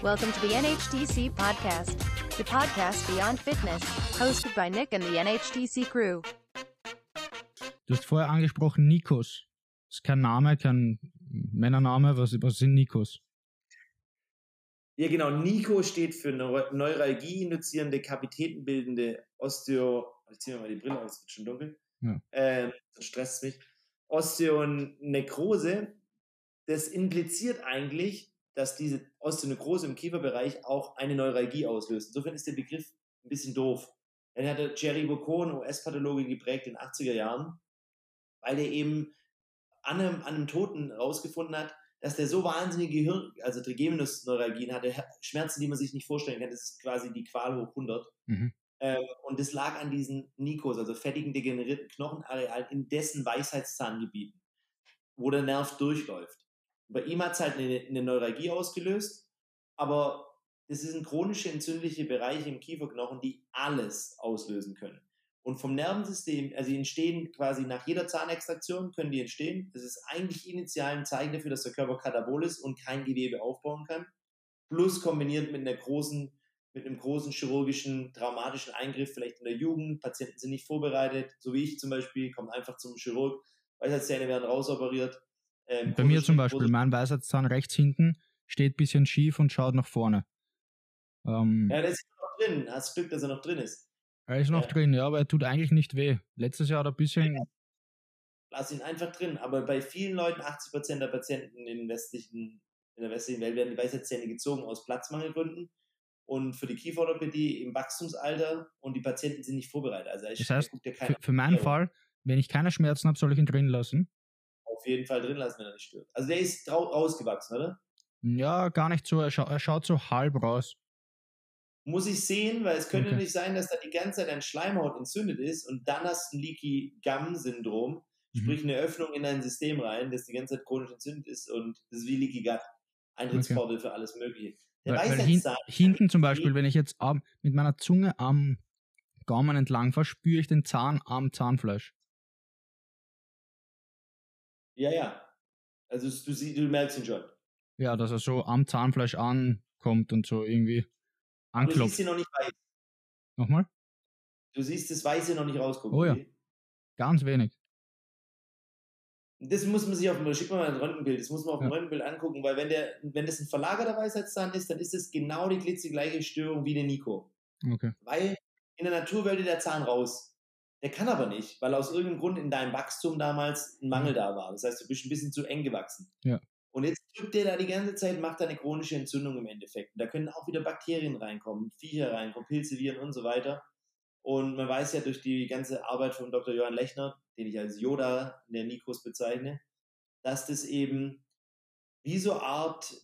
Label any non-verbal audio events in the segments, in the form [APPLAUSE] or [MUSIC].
Welcome to the NHTC podcast, the podcast beyond fitness, hosted by Nick and the NHTC crew. Du hast vorher angesprochen Nikos. Das ist kein Name, kein Männername. Was, was sind Nikos? Ja, genau. Nico steht für Neu Neuralgie-induzierende, kapitätenbildende Osteo. Ich ziehe mir mal die Brille aus, es wird schon dunkel. Ja. Ähm, das stresst mich. Osteonekrose. Das impliziert eigentlich, dass diese Osteonekrose im Kieferbereich auch eine Neuralgie auslöst. Insofern ist der Begriff ein bisschen doof. Dann hatte Jerry Bocco, US-Pathologe, geprägt in den 80er Jahren, weil der eben an einem, an einem Toten rausgefunden hat, dass der so wahnsinnige Gehirn, also Trigeminus-Neuralgien hatte, Schmerzen, die man sich nicht vorstellen kann. Das ist quasi die Qual hoch 100. Mhm. Ähm, und das lag an diesen Nikos, also fettigen, degenerierten Knochenarealen in dessen Weisheitszahngebieten, wo der Nerv durchläuft. Bei ihm hat es halt eine, eine Neuralgie ausgelöst, aber das sind chronische entzündliche Bereiche im Kieferknochen, die alles auslösen können. Und vom Nervensystem, also die entstehen quasi nach jeder Zahnextraktion, können die entstehen. Das ist eigentlich initial ein Zeichen dafür, dass der Körper katabol ist und kein Gewebe aufbauen kann. Plus kombiniert mit einer großen, mit einem großen chirurgischen, traumatischen Eingriff, vielleicht in der Jugend. Patienten sind nicht vorbereitet, so wie ich zum Beispiel, kommt einfach zum Chirurg, Weisheitszähne werden rausoperiert. Ähm, Bei mir zum Beispiel, mein Weisheitszahn rechts hinten steht ein bisschen schief und schaut nach vorne. Ähm, ja, der ist noch drin. Hast Glück, dass er noch drin ist. Er ist noch ja. drin, ja, aber er tut eigentlich nicht weh. Letztes Jahr hat er ein bisschen. Lass ihn einfach drin. Aber bei vielen Leuten, 80% der Patienten in, westlichen, in der westlichen Welt, werden die Weisheitszähne gezogen aus Platzmangelgründen und für die Kieferorthopädie im Wachstumsalter und die Patienten sind nicht vorbereitet. Also das heißt, für, für meinen Fall, wenn ich keine Schmerzen habe, soll ich ihn drin lassen? Jeden Fall drin lassen, wenn er nicht stört. Also der ist rausgewachsen, oder? Ja, gar nicht so. Er, scha er schaut so halb raus muss ich sehen, weil es könnte okay. nicht sein, dass da die ganze Zeit ein Schleimhaut entzündet ist und dann hast du ein Leaky Gum Syndrom, mhm. sprich eine Öffnung in dein System rein, das die ganze Zeit chronisch entzündet ist und das ist wie Leaky Gut. Eintrittspforte okay. für alles Mögliche. Der weil, weil hin, hinten zum Beispiel, wenn ich jetzt mit meiner Zunge am Gaumen entlang fahre, spüre ich den Zahn am Zahnfleisch. Ja, ja. Also du, du merkst ihn schon. Ja, dass er so am Zahnfleisch ankommt und so irgendwie. Anklopft. Du siehst sie noch nicht weiß. Nochmal? Du siehst das Weiße noch nicht rausgucken. Oh ja. Ganz wenig. Das muss man sich auf dem, schick mal ein Röntgenbild, das muss man auf dem ja. Röntgenbild angucken, weil wenn, der, wenn das ein verlagerter Weisheitszahn ist, dann ist es genau die glitzegleiche Störung wie der Nico. Okay. Weil in der Natur wollte der Zahn raus. Der kann aber nicht, weil aus irgendeinem Grund in deinem Wachstum damals ein Mangel da war. Das heißt, du bist ein bisschen zu eng gewachsen. Ja. Und jetzt drückt der da die ganze Zeit, macht da eine chronische Entzündung im Endeffekt. Und da können auch wieder Bakterien reinkommen, Viecher reinkommen, Pilze, Viren und so weiter. Und man weiß ja durch die ganze Arbeit von Dr. Johann Lechner, den ich als Yoda in der Nikos bezeichne, dass das eben wie so Art,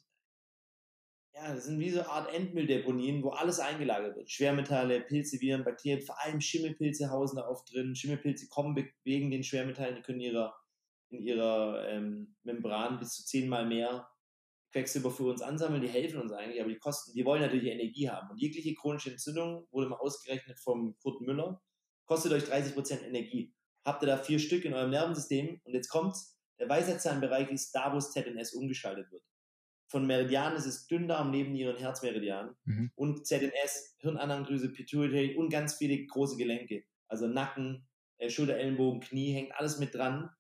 ja, das sind wie so Art Endmülldeponien, wo alles eingelagert wird. Schwermetalle, Pilze, Viren, Bakterien, vor allem Schimmelpilze hausen da oft drin. Schimmelpilze kommen wegen den Schwermetallen, die können ihrer in ihrer ähm, Membran bis zu zehnmal mehr Quecksilber für uns ansammeln, die helfen uns eigentlich, aber die kosten, die wollen natürlich Energie haben. Und jegliche chronische Entzündung wurde mal ausgerechnet vom Kurt Müller, kostet euch 30% Energie. Habt ihr da vier Stück in eurem Nervensystem und jetzt kommt's, der Weisheitszahnbereich ist da, wo das ZNS umgeschaltet wird. Von Meridian ist es Dünndarm, neben ihren Herzmeridian mhm. und ZNS, Hirnanhangdrüse, Pituitary und ganz viele große Gelenke. Also Nacken, äh, Schulter, Ellenbogen, Knie, hängt alles mit dran.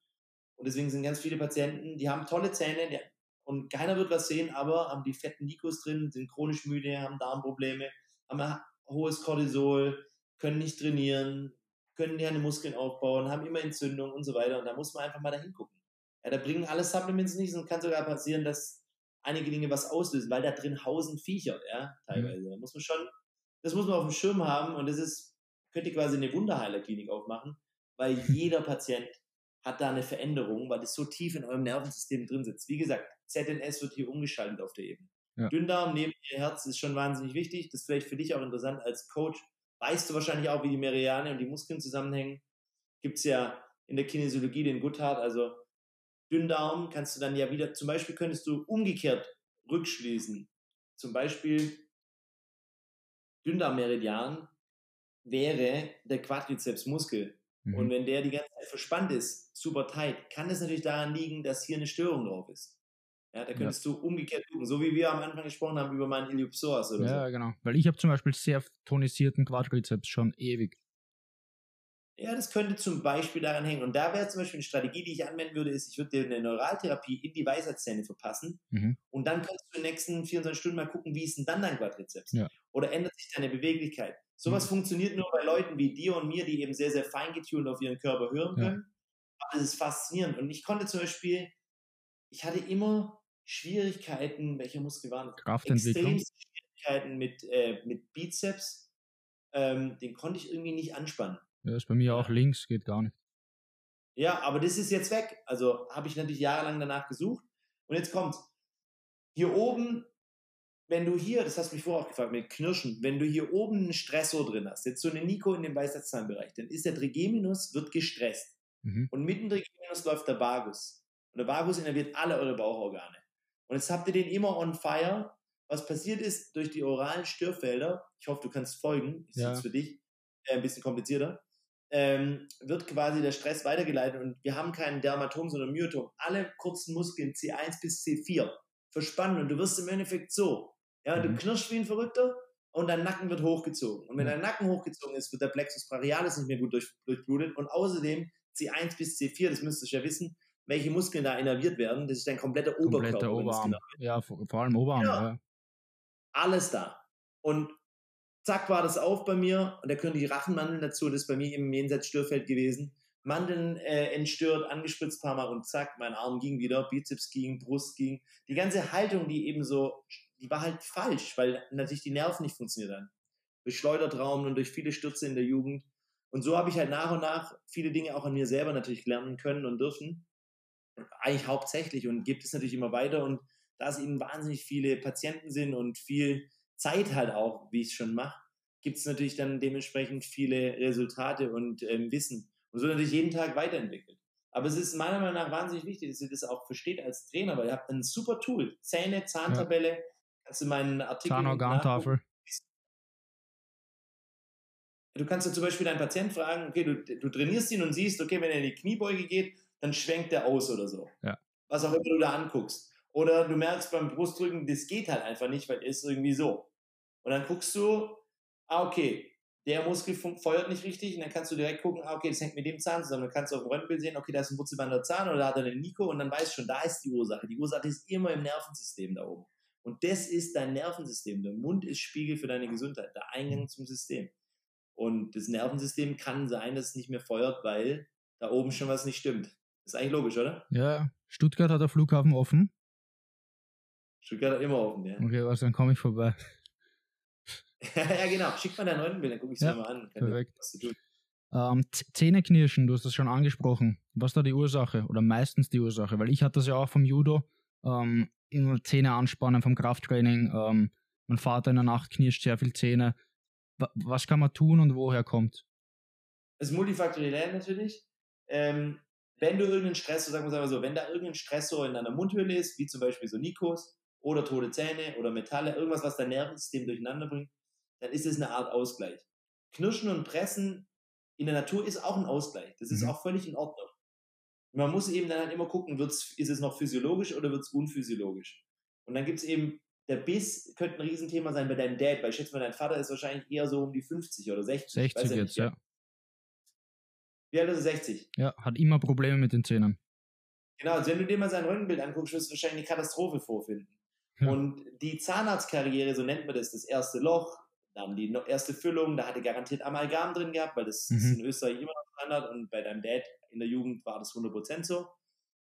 Und deswegen sind ganz viele Patienten, die haben tolle Zähne die, und keiner wird was sehen, aber haben die fetten Nikos drin, sind chronisch müde, haben Darmprobleme, haben hohes Cortisol, können nicht trainieren, können keine Muskeln aufbauen, haben immer Entzündung und so weiter. Und da muss man einfach mal da hingucken. Ja, da bringen alle Supplements nichts und kann sogar passieren, dass einige Dinge was auslösen, weil da drin hausen Viecher, ja, teilweise. Da muss man schon, das muss man auf dem Schirm haben und das ist, könnt ihr quasi eine Wunderheilerklinik aufmachen, weil [LAUGHS] jeder Patient hat da eine Veränderung, weil das so tief in eurem Nervensystem drin sitzt. Wie gesagt, ZNS wird hier umgeschaltet auf der Ebene. Ja. Dünndarm neben ihr Herz ist schon wahnsinnig wichtig. Das ist vielleicht für dich auch interessant als Coach. Weißt du wahrscheinlich auch, wie die Meridiane und die Muskeln zusammenhängen. Gibt es ja in der Kinesiologie den Goodhart, also Dünndarm kannst du dann ja wieder, zum Beispiel könntest du umgekehrt rückschließen. Zum Beispiel Dünndarmmeridian wäre der Quadrizepsmuskel. Mhm. Und wenn der die ganze Zeit verspannt ist, super tight, kann es natürlich daran liegen, dass hier eine Störung drauf ist. Ja, da könntest du umgekehrt gucken, so wie wir am Anfang gesprochen haben über meinen Iliopsoas oder Ja, so. genau. Weil ich habe zum Beispiel sehr tonisierten Quadrizeps schon ewig. Ja, das könnte zum Beispiel daran hängen. Und da wäre zum Beispiel eine Strategie, die ich anwenden würde, ist, ich würde dir eine Neuraltherapie in die Weisheitszähne verpassen Mhm. und dann kannst du in den nächsten 24 Stunden mal gucken, wie ist denn dann dein Quadrizeps? Ja. Oder ändert sich deine Beweglichkeit? Sowas Mhm. funktioniert nur bei Leuten wie dir und mir, die eben sehr, sehr fein getuned auf ihren Körper hören Ja. können. Aber das ist faszinierend. Und ich konnte zum Beispiel, ich hatte immer Schwierigkeiten, welcher Muskel waren das? Kraftentwicklung. extremste Schwierigkeiten mit, äh, mit Bizeps. Ähm, den konnte ich irgendwie nicht anspannen. Ja, ist bei mir auch links, geht gar nicht. Ja, aber das ist jetzt weg. Also habe ich natürlich jahrelang danach gesucht. Und jetzt kommt's. Hier oben, wenn du hier, das hast du mich vorher auch gefragt, mit Knirschen, wenn du hier oben einen Stressor drin hast, jetzt so eine Nico in dem Weisheitszahnbereich, dann ist der Trigeminus, wird gestresst. Mhm. Und mitten Trigeminus läuft der Vagus. Und der Vagus innerviert alle eure Bauchorgane. Und jetzt habt ihr den immer on fire. Was passiert ist durch die oralen Störfelder, ich hoffe, du kannst folgen, ist Ja. jetzt für dich äh, ein bisschen komplizierter, ähm, wird quasi der Stress weitergeleitet und wir haben keinen Dermatom, sondern Myotom. Alle kurzen Muskeln C1 bis C4 verspannen und du wirst im Endeffekt so. Ja, du Mhm. knirschst wie ein Verrückter und dein Nacken wird hochgezogen. Und wenn dein Nacken hochgezogen ist, wird der Plexus brachialis nicht mehr gut durch, durchblutet und außerdem C1 bis C4, das müsstest du ja wissen, welche Muskeln da innerviert werden. Das ist dein kompletter Oberkörper. Kompletter das Oberarm. genau- Ja, vor, vor allem Oberarm. Ja. Ja. Alles da. Und zack war das auf bei mir und da können die Rachenmandeln dazu, das ist bei mir im Jenseits-Störfeld gewesen. Mandeln äh, entstört, angespritzt paar Mal und zack, mein Arm ging wieder, Bizeps ging, Brust ging. Die ganze Haltung, die eben so, die war halt falsch, weil natürlich die Nerven nicht funktioniert haben. Durch Schleudertraum und durch viele Stürze in der Jugend. Und so habe ich halt nach und nach viele Dinge auch an mir selber natürlich lernen können und dürfen. Eigentlich hauptsächlich und gibt es natürlich immer weiter. Und da es eben wahnsinnig viele Patienten sind und viel Zeit halt auch, wie ich es schon mache, gibt es natürlich dann dementsprechend viele Resultate und ähm, Wissen. Und so natürlich jeden Tag weiterentwickelt. Aber es ist meiner Meinung nach wahnsinnig wichtig, dass ihr das auch versteht als Trainer, weil ihr habt ein super Tool. Zähne, Zahntabelle, kannst du meinen Artikel. Zahnorgantafel. Du kannst ja zum Beispiel deinen Patienten fragen, okay, du, du trainierst ihn und siehst, okay, wenn er in die Kniebeuge geht, dann schwenkt er aus oder so. Ja. Was auch immer du da anguckst. Oder du merkst beim Brustdrücken, das geht halt einfach nicht, weil ist irgendwie so. Und dann guckst du, ah, okay, der Muskel feuert nicht richtig und dann kannst du direkt gucken, ah, okay, das hängt mit dem Zahn zusammen. Dann kannst du auf dem Röntgenbild sehen, okay, da ist ein wurzelbehandelter Zahn oder da hat er einen Nico und dann weißt du schon, da ist die Ursache. Die Ursache ist immer im Nervensystem da oben. Und das ist dein Nervensystem. Der Mund ist Spiegel für deine Gesundheit, der Eingang zum System. Und das Nervensystem kann sein, dass es nicht mehr feuert, weil da oben schon was nicht stimmt. Ist eigentlich logisch, oder? Ja, Stuttgart hat der Flughafen offen. Stuttgart hat immer offen, ja. Okay, was, dann komme ich vorbei. [LAUGHS] ja, genau. Schick mal dein Röntgenbild, dann gucke ich es Ja, mir mal an. Kann perfekt. Ähm, Zähneknirschen, du hast das schon angesprochen. Was ist da die Ursache? Oder meistens die Ursache? Weil ich hatte das ja auch vom Judo. Ähm, immer Zähne anspannen vom Krafttraining. Ähm, mein Vater in der Nacht knirscht sehr viel Zähne. Wa- Was kann man tun und woher kommt? Es ist multifaktoriell natürlich. Ähm, wenn du irgendeinen Stressor, sagen wir es einmal so, wenn da irgendein Stressor in deiner Mundhöhle ist, wie zum Beispiel so Nikos oder tote Zähne oder Metalle, irgendwas, was dein Nervensystem durcheinander bringt, dann ist es eine Art Ausgleich. Knirschen und Pressen in der Natur ist auch ein Ausgleich. Das ist Mhm. auch völlig in Ordnung. Man muss eben dann halt immer gucken, wird's, ist es noch physiologisch oder wird es unphysiologisch. Und dann gibt es eben, der Biss könnte ein Riesenthema sein bei deinem Dad, weil ich schätze mal, dein Vater ist wahrscheinlich eher so um die 50 oder 60. ich 60 weiß ja jetzt, ja. Wie alt ist er? 60? Ja, hat immer Probleme mit den Zähnen. Genau, also wenn du dir mal sein Röntgenbild anguckst, wirst du wahrscheinlich eine Katastrophe vorfinden. Ja. Und die Zahnarztkarriere, so nennt man das, das erste Loch, dann die erste Füllung, da hat er garantiert Amalgam drin gehabt, weil das ist Mhm. in Österreich immer noch Standard und bei deinem Dad in der Jugend war das 100% so.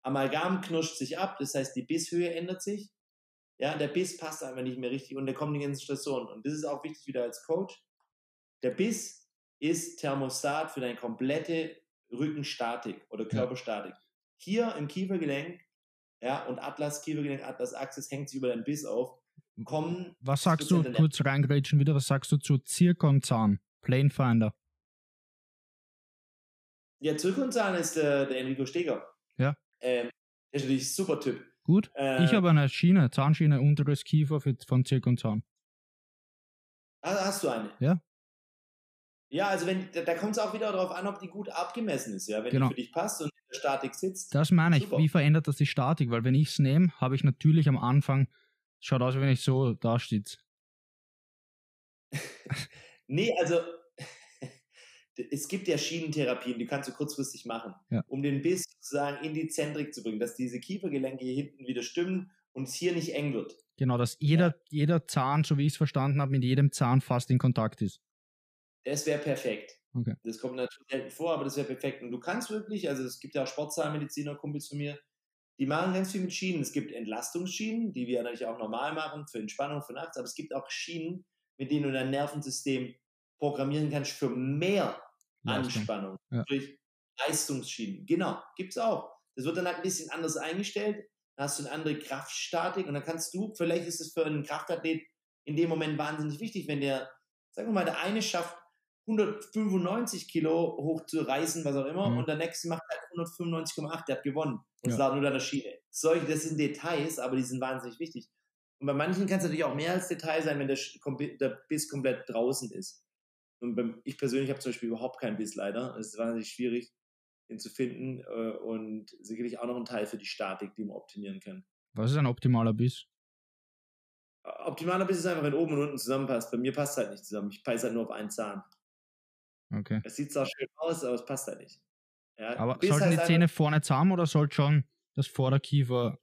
Amalgam knirscht sich ab, das heißt, die Bisshöhe ändert sich. Ja, der Biss passt einfach nicht mehr richtig und da kommen die ganzen Stressoren. Und das ist auch wichtig wieder als Coach. Der Biss ist Thermostat für deine komplette Rückenstatik oder Körperstatik. Hier im Kiefergelenk, ja, und Atlas, Kiefergelenk, Atlas, Axis hängt sich über deinen Biss auf, kommen. Was sagst du, kurz reingrätschen wieder, was sagst du zu Zirkonzahn, Planefinder? Ja, Zirkonzahn ist der, der Enrico Steger. Ja. Ähm, der ist natürlich ein super Typ. Gut, Äh, ich habe eine Schiene, Zahnschiene, unteres Kiefer für, von Zirkonzahn. Ah, Hast du eine? Ja. Ja, also wenn, da, da kommt es auch wieder darauf an, ob die gut abgemessen ist, ja. Wenn Genau. die für dich passt und der Statik sitzt. Das meine ich. Super. Wie verändert das die Statik? Weil wenn ich es nehme, habe ich natürlich am Anfang, schaut aus, wenn ich so da steht. [LAUGHS] Nee, also [LAUGHS] es gibt ja Schienentherapien, die kannst du kurzfristig machen, Ja. um den Biss sozusagen in die Zentrik zu bringen, dass diese Kiefergelenke hier hinten wieder stimmen und es hier nicht eng wird. Genau, dass jeder, jeder Zahn, so wie ich es verstanden habe, mit jedem Zahn fast in Kontakt ist. Das wäre perfekt. Okay. Das kommt natürlich selten vor, aber das wäre perfekt. Und du kannst wirklich, also es gibt ja auch Sportzahnmediziner, Kumpels von mir, die machen ganz viel mit Schienen. Es gibt Entlastungsschienen, die wir natürlich auch normal machen für Entspannung für nachts, aber es gibt auch Schienen, mit denen du dein Nervensystem programmieren kannst für mehr. Anspannung. Ja. Durch Leistungsschienen. Genau, gibt es auch. Das wird dann halt ein bisschen anders eingestellt. Dann hast du eine andere Kraftstatik und dann kannst du, vielleicht ist es für einen Kraftathlet in dem Moment wahnsinnig wichtig, wenn der, sagen wir mal, der eine schafft 195 Kilo hoch zu reißen, was auch immer, Mhm. und der nächste macht halt 195,8, der hat gewonnen. Und es Ja. lag nur an der Schiene. Solche, das sind Details, aber die sind wahnsinnig wichtig. Und bei manchen kann es natürlich auch mehr als Detail sein, wenn der, der Biss komplett draußen ist. Und beim, ich persönlich habe zum Beispiel überhaupt keinen Biss leider. Es ist wahnsinnig schwierig, den zu finden äh, und sicherlich auch noch ein Teil für die Statik, die man optimieren kann. Was ist ein optimaler Biss? Optimaler Biss ist einfach, wenn oben und unten zusammenpasst. Bei mir passt es halt nicht zusammen. Ich peise halt nur auf einen Zahn. Okay. Es sieht zwar schön aus, aber es passt halt nicht. Ja, Aber sollten heißt die Zähne vorne zusammen oder sollte schon das Vorderkiefer.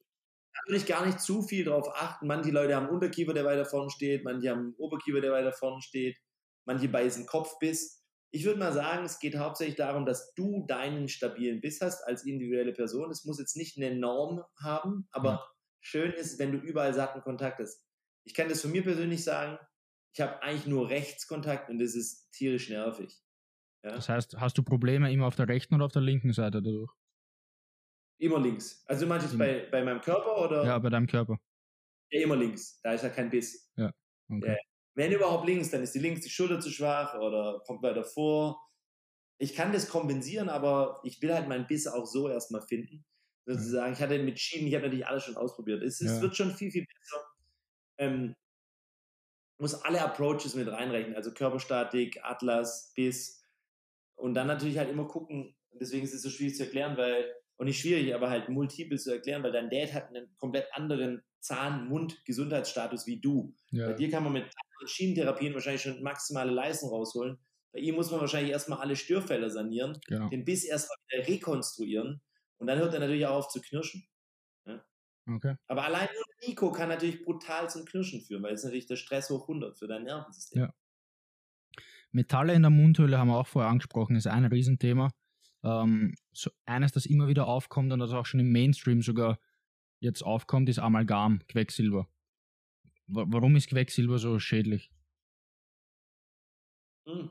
Da würde ich gar nicht zu viel drauf achten. Manche Leute haben Unterkiefer, der weiter vorne steht, manche haben Oberkiefer, der weiter vorne steht, manche beißen Kopfbiss. Ich würde mal sagen, es geht hauptsächlich darum, dass du deinen stabilen Biss hast als individuelle Person. Es muss jetzt nicht eine Norm haben, aber Ja. schön ist, wenn du überall satten Kontakt hast. Ich kann das von mir persönlich sagen, ich habe eigentlich nur Rechtskontakt und das ist tierisch nervig. Ja? Das heißt, hast du Probleme immer auf der rechten oder auf der linken Seite dadurch? Immer links. Also du meinst jetzt bei, bei meinem Körper oder? Ja, bei deinem Körper. Ja, immer links. Da ist ja kein Biss. Okay. Wenn überhaupt links, dann ist die links die Schulter zu schwach oder kommt weiter vor. Ich kann das kompensieren, aber ich will halt meinen Biss auch so erstmal finden. Sozusagen, ich hatte mit Schienen, ich habe natürlich alles schon ausprobiert. Es, es Ja. wird schon viel, viel besser. Ähm, muss alle Approaches mit reinrechnen, also Körperstatik, Atlas, Biss. Und dann natürlich halt immer gucken, deswegen ist es so schwierig zu erklären, weil, und nicht schwierig, aber halt multiple zu erklären, weil dein Dad hat einen komplett anderen Zahn-Mund-Gesundheitsstatus wie du. Bei Ja. dir kann man mit Schienentherapien wahrscheinlich schon maximale Leistung rausholen. Bei ihm muss man wahrscheinlich erstmal alle Störfelder sanieren, Genau. den Biss erstmal wieder rekonstruieren und dann hört er natürlich auch auf zu knirschen. Okay. Aber allein nur Nico kann natürlich brutal zum Knirschen führen, weil es natürlich der Stress hoch 100 für dein Nervensystem. Ja. Metalle in der Mundhöhle haben wir auch vorher angesprochen, ist ein Riesenthema. Ähm, so eines, das immer wieder aufkommt und das auch schon im Mainstream sogar jetzt aufkommt, ist Amalgam, Quecksilber. Wa- Warum ist Quecksilber so schädlich? Hm.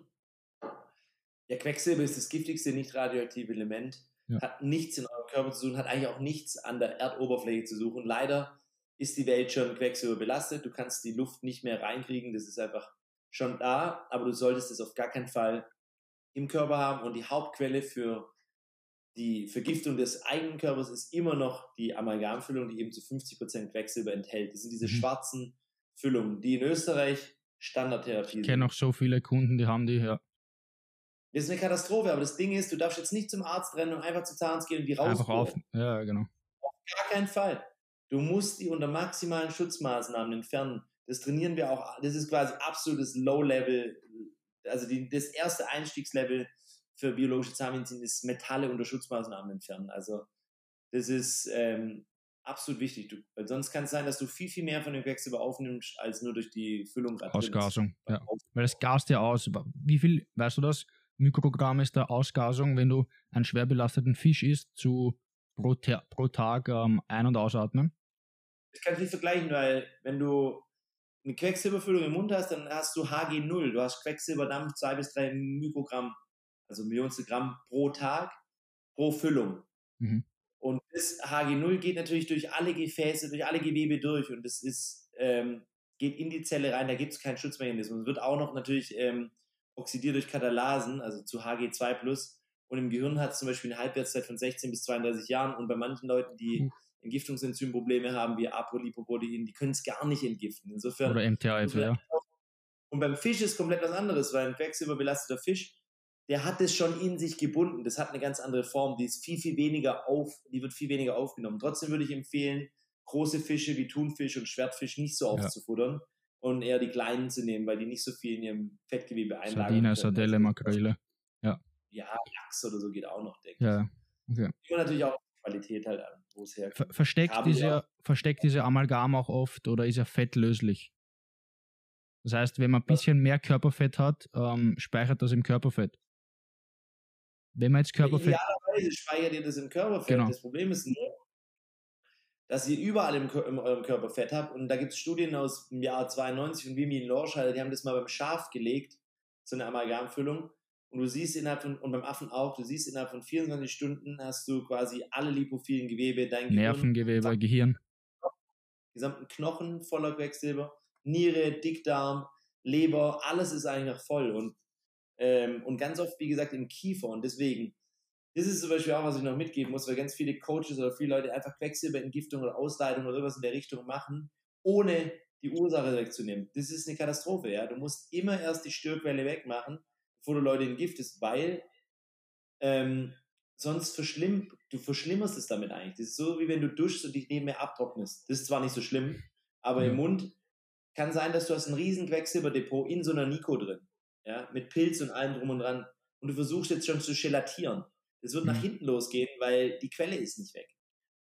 Ja, Quecksilber ist das giftigste nicht radioaktive Element. Ja. Hat nichts in eurem Körper zu suchen, hat eigentlich auch nichts an der Erdoberfläche zu suchen. Leider ist die Welt schon Quecksilber belastet. Du kannst die Luft nicht mehr reinkriegen. Das ist einfach schon da, aber du solltest es auf gar keinen Fall im Körper haben. Und die Hauptquelle für die Vergiftung des eigenen Körpers ist immer noch die Amalgamfüllung, die eben zu 50% Quecksilber enthält. Das sind diese Mhm. schwarzen Füllungen, die in Österreich Standardtherapie Ich kenne auch so viele Kunden, die haben die, ja, Das ist eine Katastrophe, aber das Ding ist, du darfst jetzt nicht zum Arzt rennen und einfach zum Zahnarzt gehen und die einfach auf. rausholen. Ja, genau. Gar keinen Fall. Du musst die unter maximalen Schutzmaßnahmen entfernen. Das trainieren wir auch. Das ist quasi absolutes Low-Level. Also die, das erste Einstiegslevel für biologische Zahnmedizin ist Metalle unter Schutzmaßnahmen entfernen. Also das ist ähm, absolut wichtig. Du, weil sonst kann es sein, dass du viel, viel mehr von dem Quecksilber aufnimmst, als nur durch die Füllung. Ausgasung. Ja. Weil es gast ja aus. Wie viel, weißt du das? Mikrogramm ist der Ausgasung, wenn du einen schwer belasteten Fisch isst, zu pro, pro Tag ähm, ein- und ausatmen? Das kann ich nicht vergleichen, weil wenn du eine Quecksilberfüllung im Mund hast, dann hast du HG0. Du hast Quecksilberdampf 2 bis 3 Mikrogramm, also Millionstel Gramm pro Tag, pro Füllung. Mhm. Und das HG0 geht natürlich durch alle Gefäße, durch alle Gewebe durch und das ist, ähm, geht in die Zelle rein, da gibt es keinen Schutzmechanismus. Es wird auch noch natürlich ähm, oxidiert durch Katalasen, also zu HG2+. Und im Gehirn hat es zum Beispiel eine Halbwertszeit von 16 bis 32 Jahren und bei manchen Leuten, die Puh. Entgiftungsenzymprobleme haben, wie Apolipoprotein, die können es gar nicht entgiften. Insofern, Oder MTHF, ja. und beim Fisch ist komplett was anderes, weil ein quecksilberbelasteter Fisch der hat es schon in sich gebunden. Das hat eine ganz andere Form. Die ist viel, viel weniger auf, die wird viel weniger aufgenommen. Trotzdem würde ich empfehlen, große Fische wie Thunfisch und Schwertfisch nicht so aufzufuttern und eher die kleinen zu nehmen, weil die nicht so viel in ihrem Fettgewebe einlagern. Sardine, Sardelle, Makrele. Ja. Ja, Lachs oder so geht auch noch, denke ja. ich. Okay. Immer natürlich auch Qualität halt an, wo es herkommt. Versteckt diese, versteckt diese Amalgam auch oft oder ist er fettlöslich? Das heißt, wenn man ein bisschen mehr Körperfett hat, ähm, speichert das im Körperfett. Wenn man jetzt Körperfett. Idealerweise speichert ihr das im Körperfett. Genau. Das Problem ist nur, dass ihr überall im, in eurem Körper Fett habt. Und da gibt es Studien aus dem Jahr 92 von Vivian Lorscheider, die haben das mal beim Schaf gelegt, so eine Amalgamfüllung. Und du siehst innerhalb von, und beim Affen auch, du siehst innerhalb von 24 Stunden hast du quasi alle lipophilen Gewebe, dein Nervengewebe, Gehirn, Gehirn. Gesamten Knochen voller Quecksilber, Niere, Dickdarm, Leber, alles ist eigentlich noch voll. Und ähm, und ganz oft, wie gesagt, im Kiefer. Und deswegen, das ist zum Beispiel auch, was ich noch mitgeben muss, weil ganz viele Coaches oder viele Leute einfach Quecksilberentgiftung oder Ausleitung oder irgendwas in der Richtung machen, ohne die Ursache wegzunehmen. Das ist eine Katastrophe, ja. Du musst immer erst die Störquelle wegmachen, bevor du Leute entgiftest, weil ähm, sonst verschlimm, du verschlimmerst es damit eigentlich. Das ist so, wie wenn du duschst und dich nebenher abtrocknest. Das ist zwar nicht so schlimm, aber mhm. im Mund kann sein, dass du hast ein riesen Quecksilberdepot in so einer Nico drin ja, mit Pilz und allem drum und dran. Und du versuchst jetzt schon zu gelatieren. Das wird mhm. nach hinten losgehen, weil die Quelle ist nicht weg.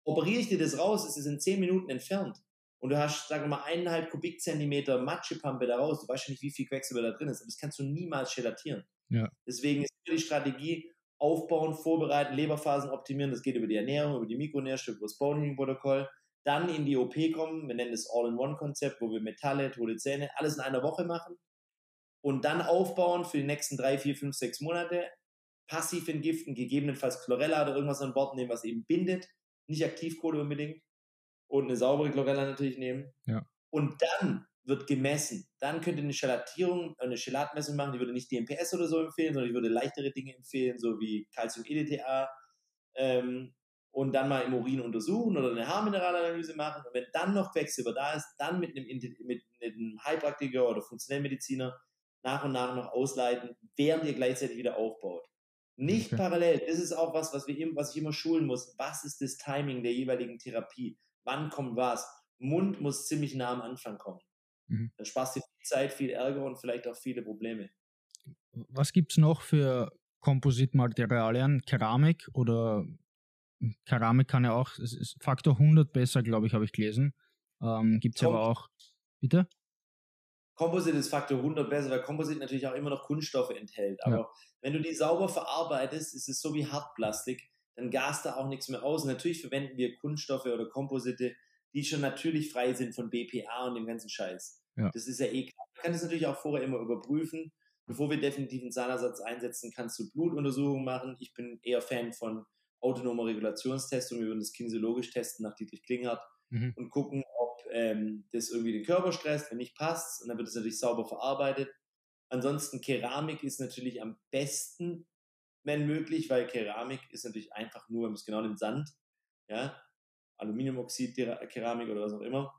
Operiere ich dir das raus, ist es in 10 Minuten entfernt. Und du hast, sagen wir mal, eineinhalb Kubikzentimeter Matschepampe da raus. Du weißt ja nicht, wie viel Quecksilber da drin ist, aber das kannst du niemals gelatieren. Ja. Deswegen ist die Strategie, aufbauen, vorbereiten, Leberphasen optimieren. Das geht über die Ernährung, über die Mikronährstoffe, über das Bone-Protokoll. Dann in die OP kommen. Wir nennen das All-in-One-Konzept, wo wir Metalle, tote Zähne, alles in einer Woche machen und dann aufbauen für die nächsten drei, vier, fünf, sechs Monate. Passiv entgiften, gegebenenfalls Chlorella oder irgendwas an Bord nehmen, was eben bindet. Nicht Aktivkohle unbedingt. Und eine saubere Chlorella natürlich nehmen. Ja. Und dann wird gemessen. Dann könnt ihr eine Gelatierung, eine Gelatmessung machen. Die würde nicht DMPS oder so empfehlen, sondern ich würde leichtere Dinge empfehlen, so wie Calcium-EDTA. Ähm, und dann mal im Urin untersuchen oder eine Haarmineralanalyse machen. Und wenn dann noch Quecksilber da ist, dann mit einem, mit einem Heilpraktiker oder Funktionellmediziner nach und nach noch ausleiten, während ihr gleichzeitig wieder aufbaut. Nicht okay. parallel. Das ist auch was, was, wir, was ich immer schulen muss. Was ist das Timing der jeweiligen Therapie? Wann kommt was? Mund muss ziemlich nah am Anfang kommen. Mhm. Dann sparst du viel Zeit, viel Ärger und vielleicht auch viele Probleme. Was gibt es noch für Kompositmaterialien? Keramik oder Keramik kann ja auch, Faktor 100 besser, glaube ich, habe ich gelesen. Ähm, gibt es aber auch, bitte? Composite ist Faktor 100 besser, weil Composite natürlich auch immer noch Kunststoffe enthält. Aber ja. wenn du die sauber verarbeitest, ist es so wie Hartplastik, dann gast da auch nichts mehr aus. Und natürlich verwenden wir Kunststoffe oder Komposite, die schon natürlich frei sind von BPA und dem ganzen Scheiß. Ja. Das ist ja eh klar. Man kann das natürlich auch vorher immer überprüfen. Bevor wir definitiv einen Zahnersatz einsetzen, kannst du Blutuntersuchungen machen. Ich bin eher Fan von autonomer Regulationstestung. Wir würden das kinesiologisch testen nach Dietrich Klinghardt mhm. und gucken, ähm, das irgendwie den Körper stresst, wenn nicht passt, und dann wird es natürlich sauber verarbeitet. Ansonsten Keramik ist natürlich am besten, wenn möglich, weil Keramik ist natürlich einfach nur, wenn man es genau nimmt, Sand, ja, Aluminiumoxid, Keramik oder was auch immer,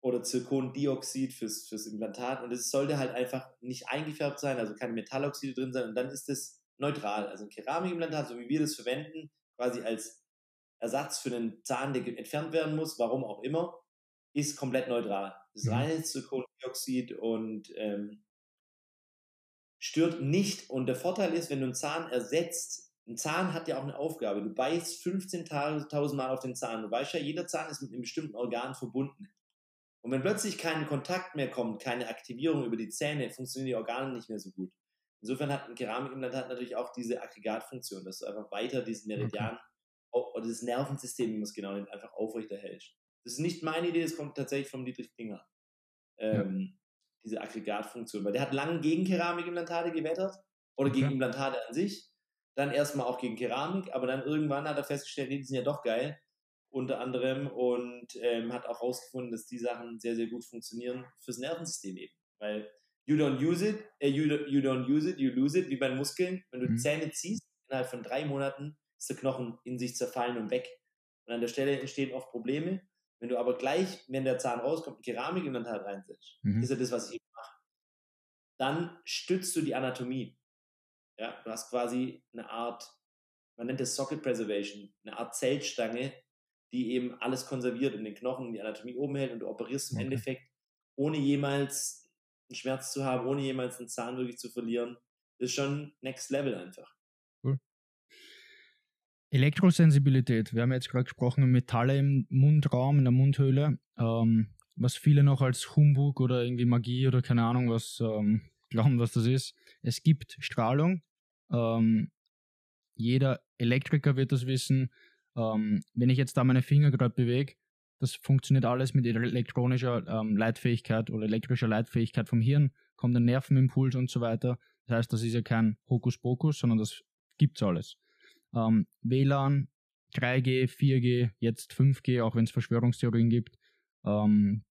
oder Zirkondioxid fürs, fürs Implantat und es sollte halt einfach nicht eingefärbt sein, also keine Metalloxide drin sein und dann ist es neutral. Also ein Keramikimplantat, so wie wir das verwenden, quasi als Ersatz für einen Zahn, der entfernt werden muss, warum auch immer, ist komplett neutral. Das ist mhm. reines Kohlendioxid und ähm, stört nicht. Und der Vorteil ist, wenn du einen Zahn ersetzt, ein Zahn hat ja auch eine Aufgabe. Du beißt 15.000 Mal auf den Zahn. Du weißt ja, jeder Zahn ist mit einem bestimmten Organ verbunden. Und wenn plötzlich kein Kontakt mehr kommt, keine Aktivierung über die Zähne, funktionieren die Organe nicht mehr so gut. Insofern hat ein Keramikimplantat natürlich auch diese Aggregatfunktion, dass du einfach weiter diesen Meridian okay. oder das Nervensystem, wie man es genau nennt, einfach aufrechterhältst. Das ist nicht meine Idee, das kommt tatsächlich vom Dietrich Klinger. Ähm, ja. Diese Aggregatfunktion. Weil der hat lange gegen Keramikimplantate gewettert oder okay. gegen Implantate an sich. Dann erstmal auch gegen Keramik, aber dann irgendwann hat er festgestellt, nee, die sind ja doch geil. Unter anderem und ähm, hat auch herausgefunden, dass die Sachen sehr, sehr gut funktionieren fürs Nervensystem eben. Weil you don't use it, äh, you, don't, you don't use it, you lose it, wie bei Muskeln. Wenn du mhm. Zähne ziehst, innerhalb von drei Monaten ist der Knochen in sich zerfallen und weg. Und an der Stelle entstehen oft Probleme. Wenn du aber gleich, wenn der Zahn rauskommt, Keramikimplantat reinsetzt, mhm. ist ja das, was ich eben mache, dann stützt du die Anatomie. Ja, du hast quasi eine Art, man nennt es Socket Preservation, eine Art Zeltstange, die eben alles konserviert und den Knochen, die Anatomie oben hält und du operierst im okay. Endeffekt, ohne jemals einen Schmerz zu haben, ohne jemals einen Zahn wirklich zu verlieren. Das ist schon Next Level einfach. Elektrosensibilität. Wir haben jetzt gerade gesprochen, Metalle im Mundraum, in der Mundhöhle. Ähm, was viele noch als Humbug oder irgendwie Magie oder keine Ahnung was ähm, glauben, was das ist. Es gibt Strahlung. Ähm, jeder Elektriker wird das wissen. Ähm, wenn ich jetzt da meine Finger gerade bewege, das funktioniert alles mit elektronischer ähm, Leitfähigkeit oder elektrischer Leitfähigkeit vom Hirn, kommt ein Nervenimpuls und so weiter. Das heißt, das ist ja kein Hokuspokus, sondern das gibt's alles. Ähm, WLAN, 3G, 4G, jetzt 5G, auch wenn es Verschwörungstheorien gibt, ähm,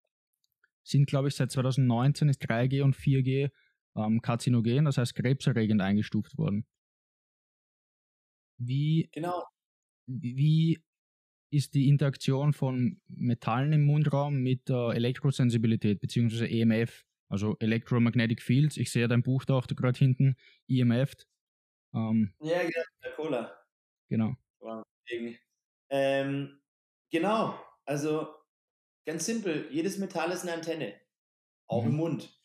sind, glaube ich, seit 2019 ist 3G und 4G ähm, karzinogen, das heißt krebserregend eingestuft worden. Wie, genau. wie ist die Interaktion von Metallen im Mundraum mit äh, Elektrosensibilität bzw. EMF, also Electromagnetic Fields? Ich sehe dein Buch da auch gerade hinten, EMF. Ähm, ja, genau, der Cola. Genau. Ähm, genau, also ganz simpel, jedes Metall ist eine Antenne, auch mhm. im Mund.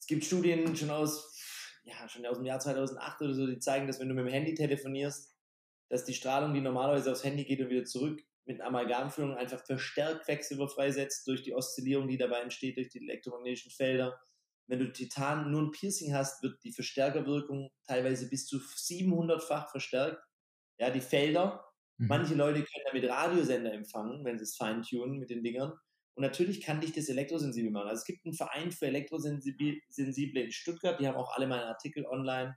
Es gibt Studien schon aus, ja, schon aus dem Jahr 2008 oder so, die zeigen, dass wenn du mit dem Handy telefonierst, dass die Strahlung, die normalerweise aufs Handy geht und wieder zurück, mit Amalgamfüllung einfach verstärkt Quecksilber freisetzt durch die Oszillierung, die dabei entsteht, durch die elektromagnetischen Felder. Wenn du Titan nur ein Piercing hast, wird die Verstärkerwirkung teilweise bis zu 700-fach verstärkt. Ja, die Felder. Mhm. Manche Leute können damit Radiosender empfangen, wenn sie es feintunen mit den Dingern. Und natürlich kann dich das elektrosensibel machen. Also es gibt einen Verein für Elektrosensible in Stuttgart, die haben auch alle meine Artikel online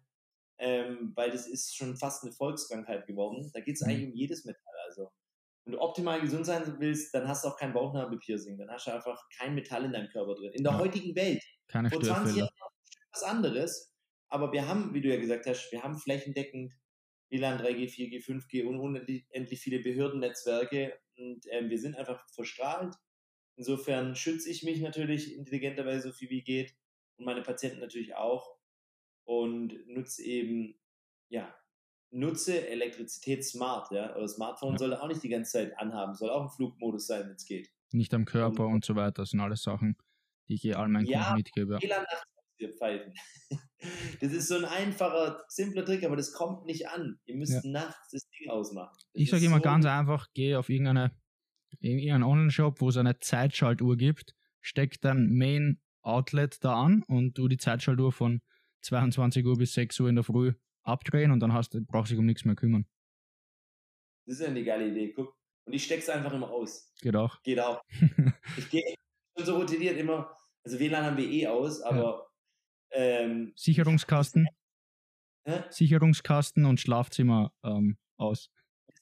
ähm, weil das ist schon fast eine Volkskrankheit geworden. Da geht es mhm. eigentlich um jedes Metall. Also, wenn du optimal gesund sein willst, dann hast du auch kein Bauchnabelpiercing. Dann hast du einfach kein Metall in deinem Körper drin. In der ja. heutigen Welt. Keine Vor 20 Jahren was anderes. Aber wir haben, wie du ja gesagt hast, wir haben flächendeckend WLAN 3G, 4G, 5G und unendlich viele Behördennetzwerke und ähm, wir sind einfach verstrahlt. Insofern schütze ich mich natürlich intelligenterweise so viel wie geht und meine Patienten natürlich auch und nutze eben, ja, nutze Elektrizität smart, ja. Aber Smartphone ja. soll auch nicht die ganze Zeit anhaben, soll auch im Flugmodus sein, wenn es geht. Nicht am Körper und, und, so weiter, das sind alles Sachen, die ich all meinen ja, Kunden mitgebe. Ja, pfeifen. [LAUGHS] Das ist so ein einfacher, simpler Trick, aber das kommt nicht an. Ihr müsst ja. nachts das Ding ausmachen. Das ich sage immer so ganz einfach, geh auf irgendeine, irgendeinen Online-Shop, wo es eine Zeitschaltuhr gibt, steck dein Main Outlet da an und du die Zeitschaltuhr von 22 Uhr bis 6 Uhr in der Früh abdrehen und dann hast du, brauchst dich um nichts mehr kümmern. Das ist eine geile Idee, guck. Und ich steck's einfach immer aus. Geht auch. Geht auch. [LAUGHS] ich gehe schon so routiniert immer, also WLAN haben wir eh aus, aber ja. Ähm, Sicherungskasten. Hä? Sicherungskasten und Schlafzimmer ähm, aus.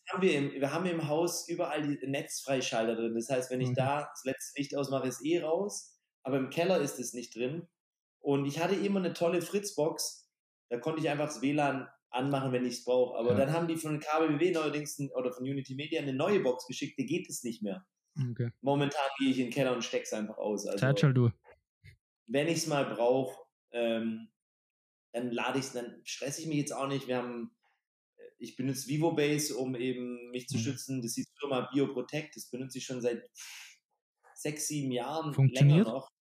Haben wir, im, wir haben im Haus überall die Netzfreischalter drin. Das heißt, wenn ich okay. da das letzte Licht ausmache, ist eh raus. Aber im Keller ist es nicht drin. Und ich hatte immer eine tolle Fritzbox. Da konnte ich einfach das WLAN anmachen, wenn ich es brauche. Aber ja. dann haben die von KBW neuerdings oder von Unity Media eine neue Box geschickt, die geht es nicht mehr. Okay. Momentan gehe ich in den Keller und stecke es einfach aus. Also, Zeitschaltuhr. Wenn ich es mal brauche, ähm, dann lade ich es, dann stresse ich mich jetzt auch nicht. Wir haben, äh, ich benutze VivoBase, um eben mich zu mhm. schützen. Das ist die Firma BioProtect, das benutze ich schon seit sechs, sieben Jahren. Funktioniert? Länger noch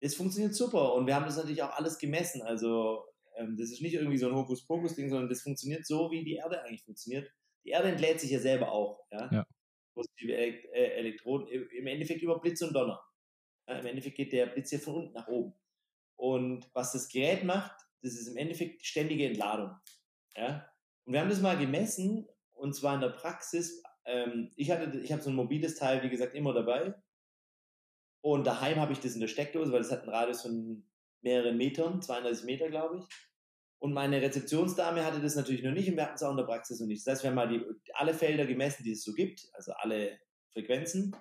es funktioniert super und wir haben das natürlich auch alles gemessen. Also ähm, das ist nicht irgendwie so ein Hokuspokus-Ding, sondern das funktioniert so, wie die Erde eigentlich funktioniert. Die Erde entlädt sich ja selber auch. Ja? ja. Positive äh, Elektronen, im Endeffekt über Blitz und Donner. Ja, Im Endeffekt geht der Blitz ja von unten nach oben. Und was das Gerät macht, das ist im Endeffekt ständige Entladung. Ja? Und wir haben das mal gemessen, und zwar in der Praxis. Ähm, ich hatte, ich habe so ein mobiles Teil, wie gesagt, immer dabei. Und daheim habe ich das in der Steckdose, weil das hat einen Radius von mehreren Metern, 32 Meter, glaube ich. Und meine Rezeptionsdame hatte das natürlich noch nicht und wir hatten es auch in der Praxis noch nicht. Das heißt, wir haben mal die, alle Felder gemessen, die es so gibt, also alle Frequenzen.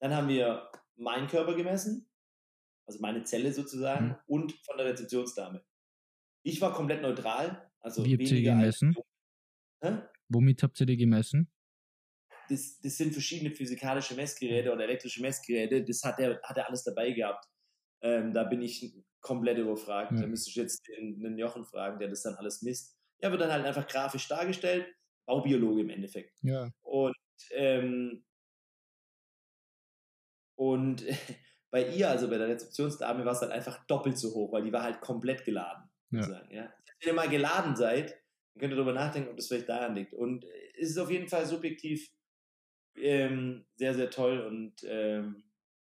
Dann haben wir meinen Körper gemessen, also meine Zelle sozusagen, mhm. und von der Rezeptionsdame. Ich war komplett neutral, also Wie habt ihr gemessen? Womit habt ihr die gemessen? das, das sind verschiedene physikalische Messgeräte oder elektrische Messgeräte, das hat er, hat er alles dabei gehabt. Ähm, da bin ich komplett überfragt. Ja. Da müsste ich jetzt den, den Jochen fragen, der das dann alles misst. Ja, wird dann halt einfach grafisch dargestellt. Baubiologe im Endeffekt. Ja. Und, ähm, und [LAUGHS] bei ihr, also bei der Rezeptionsdame, war es halt einfach doppelt so hoch, weil die war halt komplett geladen. Ja. sozusagen, Ja. Wenn ihr mal geladen seid, dann könnt ihr darüber nachdenken, ob das vielleicht daran liegt. Und es ist auf jeden Fall subjektiv ähm, sehr, sehr toll und ähm,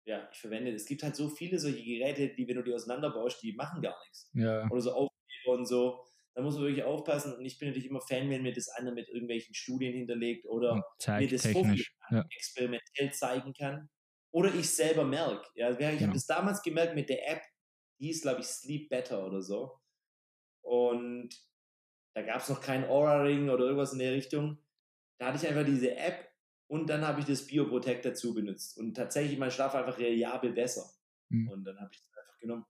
ja, ich verwende, es gibt halt so viele solche Geräte, die, wenn du die auseinanderbaust, die machen gar nichts. Ja. Oder so Aufkleber und so. Da muss man wirklich aufpassen. Und ich bin natürlich immer Fan, wenn mir das einer mit irgendwelchen Studien hinterlegt oder mir das vorführen Ja. experimentell zeigen kann. Oder ich selber merke. Ja, ich Genau. habe das damals gemerkt mit der App, die hieß, glaube ich, Sleep Better oder so. Und da gab es noch kein Aura Ring oder irgendwas in der Richtung. Da hatte ich einfach diese App und dann habe ich das Bioprotect dazu benutzt. Und tatsächlich mein Schlaf einfach reliabel besser. Mhm. Und dann habe ich das einfach genommen.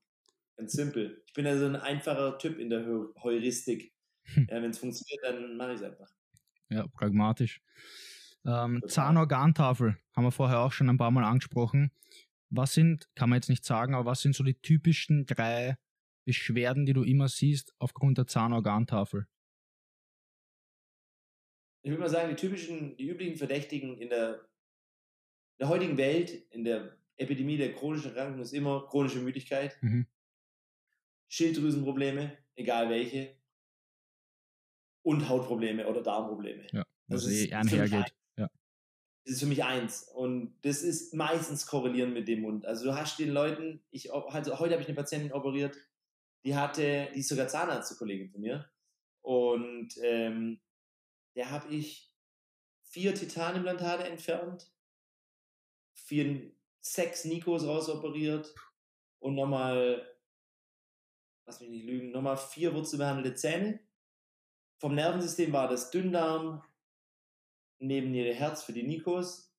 Ganz simpel. Ich bin also ein einfacher Typ in der Heu- Heuristik. Hm. Ja, Wenn es funktioniert, dann mache ich es einfach. Ja, pragmatisch. Ähm. Zahnorgantafel haben wir vorher auch schon ein paar Mal angesprochen. Was sind, kann man jetzt nicht sagen, aber was sind so die typischen drei Beschwerden, die du immer siehst aufgrund der Zahnorgantafel? Ich würde mal sagen, die typischen, die üblichen Verdächtigen in der, in der heutigen Welt, in der Epidemie der chronischen Erkrankungen ist immer chronische Müdigkeit, Mhm. Schilddrüsenprobleme, egal welche, und Hautprobleme oder Darmprobleme. Ja, Das was ist eh einhergeht. Das ist für mich eins. Und das ist meistens korrelierend mit dem Mund. Also du hast den Leuten, ich, also heute habe ich eine Patientin operiert, die hatte, die ist sogar Zahnarztkollegin von mir. Und ähm, der habe ich vier Titanimplantate entfernt, vier, sechs Nikos rausoperiert und nochmal, lass mich nicht lügen, nochmal vier wurzelbehandelte Zähne. Vom Nervensystem war das Dünndarm, Nebenniere, Herz für die Nikos,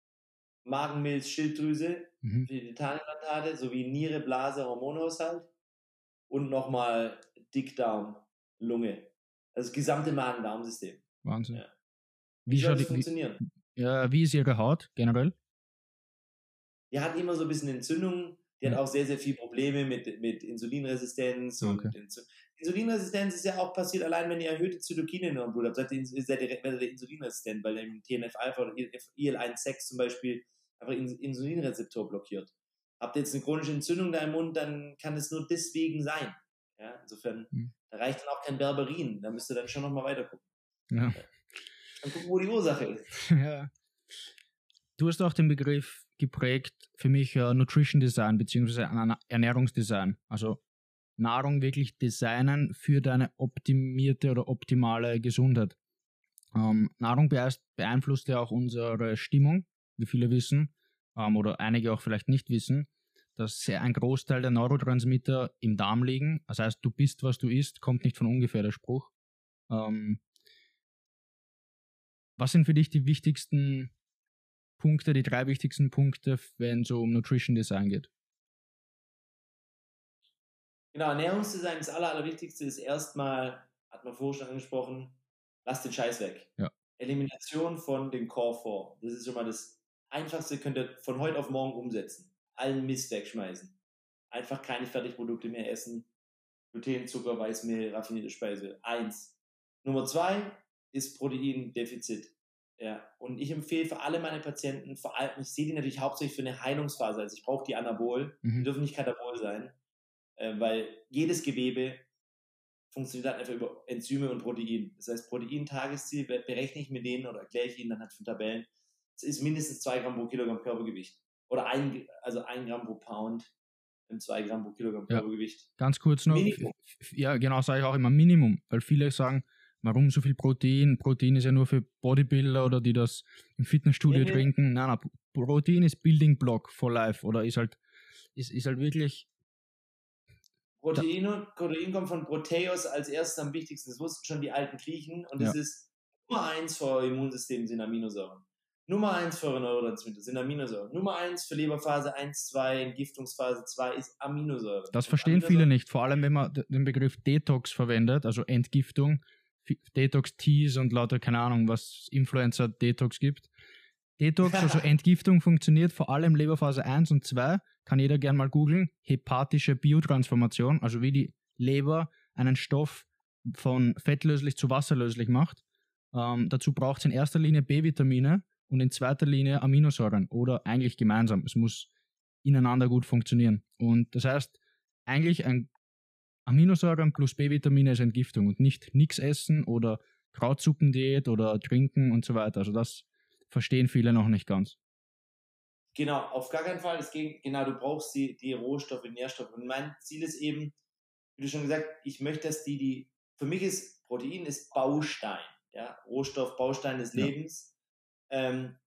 Magenmilz, Schilddrüse Mhm. für die Titanimplantate sowie Niere, Blase, Hormonhaushalt und nochmal Dickdarm, Lunge. Also das gesamte Magen-Darm-System. Wahnsinn. Ja. Wie, Wie soll das die, wie, funktionieren? ja, wie ist ihre Haut generell? Die hat immer so ein bisschen Entzündungen. Die hat auch sehr, sehr viele Probleme mit, mit Insulinresistenz. Und Okay. Insu- Insulinresistenz ist ja auch passiert allein, wenn ihr erhöhte Zytokine in eurem Blut habt. Seid ihr, seid ihr, insulinresistent, weil ihr TNF-Alpha oder IL-1-6 zum Beispiel einfach Ins- Insulinrezeptor blockiert. Habt ihr jetzt eine chronische Entzündung da im Mund, dann kann es nur deswegen sein. Ja, insofern, Hm. da reicht dann auch kein Berberin. Da müsst ihr dann schon nochmal weiter gucken. Ja. Dann gucken, wo die Ursache ist. [LAUGHS] ja. Du hast auch den Begriff geprägt für mich äh, Nutrition Design bzw. Ern- Ernährungsdesign. Also Nahrung wirklich designen für deine optimierte oder optimale Gesundheit. Ähm, Nahrung beeinflusst ja auch unsere Stimmung, wie viele wissen, ähm, oder einige auch vielleicht nicht wissen, dass ein Großteil der Neurotransmitter im Darm liegen. Das heißt, du bist, was du isst, kommt nicht von ungefähr der Spruch. Ähm, was sind für dich die wichtigsten Punkte, die drei wichtigsten Punkte, wenn es um Nutrition Design geht? Genau, Ernährungsdesign, das Aller, Allerwichtigste ist erstmal, hat man vorher schon angesprochen, lass den Scheiß weg. Ja. Elimination von den Core 4. Das ist schon mal das Einfachste, könnt ihr von heute auf morgen umsetzen. Allen Mist wegschmeißen. Einfach keine Fertigprodukte mehr essen. Gluten, Zucker, Weißmehl, raffinierte Speise. Eins. Nummer zwei ist Proteindefizit. Ja, und ich empfehle für alle meine Patienten, vor allem, ich sehe die natürlich hauptsächlich für eine Heilungsphase, also ich brauche die Anabol, die Mhm. dürfen nicht katabol sein, äh, weil jedes Gewebe funktioniert halt einfach über Enzyme und Protein. Das heißt, Protein-Tagesziel be- berechne ich mit denen oder erkläre ich ihnen dann halt von Tabellen. Es ist mindestens 2 Gramm pro Kilogramm Körpergewicht. Oder ein, also 1 Gramm pro Pound und 2 Gramm pro Kilogramm Ja. Körpergewicht. Ganz kurz noch. Minimum. Ja, genau, sage ich auch immer Minimum, weil viele sagen, warum so viel Protein? Protein ist ja nur für Bodybuilder oder die das im Fitnessstudio Nee, nee. trinken. Nein, nein, Protein ist Building Block for Life oder ist halt, ist, ist halt wirklich, Protein, und- Protein kommt von Proteus als erstes am wichtigsten. Das wussten schon die alten Griechen. Und es Ja. ist Nummer eins für euer Immunsystem sind Aminosäuren. Nummer eins für eure Neurotransmitter sind Aminosäuren. Nummer eins für Leberphase 1, 2, Entgiftungsphase 2 ist Aminosäure. das verstehen viele nicht, vor allem wenn man den Begriff Detox verwendet, also Entgiftung, Detox-Teas und lauter, keine Ahnung, was Influencer-Detox gibt. Detox, [LAUGHS] also Entgiftung, funktioniert vor allem Leberphase 1 und 2. Kann jeder gern mal googeln. Hepatische Biotransformation, also wie die Leber einen Stoff von fettlöslich zu wasserlöslich macht. Ähm, dazu braucht es in erster Linie B-Vitamine und in zweiter Linie Aminosäuren oder eigentlich gemeinsam. Es muss ineinander gut funktionieren. Und das heißt, eigentlich ein Aminosäuren plus B-Vitamine ist Entgiftung und nicht nichts essen oder Krautsuppendiät oder trinken und so weiter. Also das verstehen viele noch nicht ganz. Genau, auf gar keinen Fall. Es geht, genau, du brauchst die, die Rohstoffe, Nährstoffe. Und mein Ziel ist eben, wie du schon gesagt, ich möchte, dass die, die, für mich ist Protein ist Baustein, ja, Rohstoff, Baustein des Lebens. Ja. Ähm,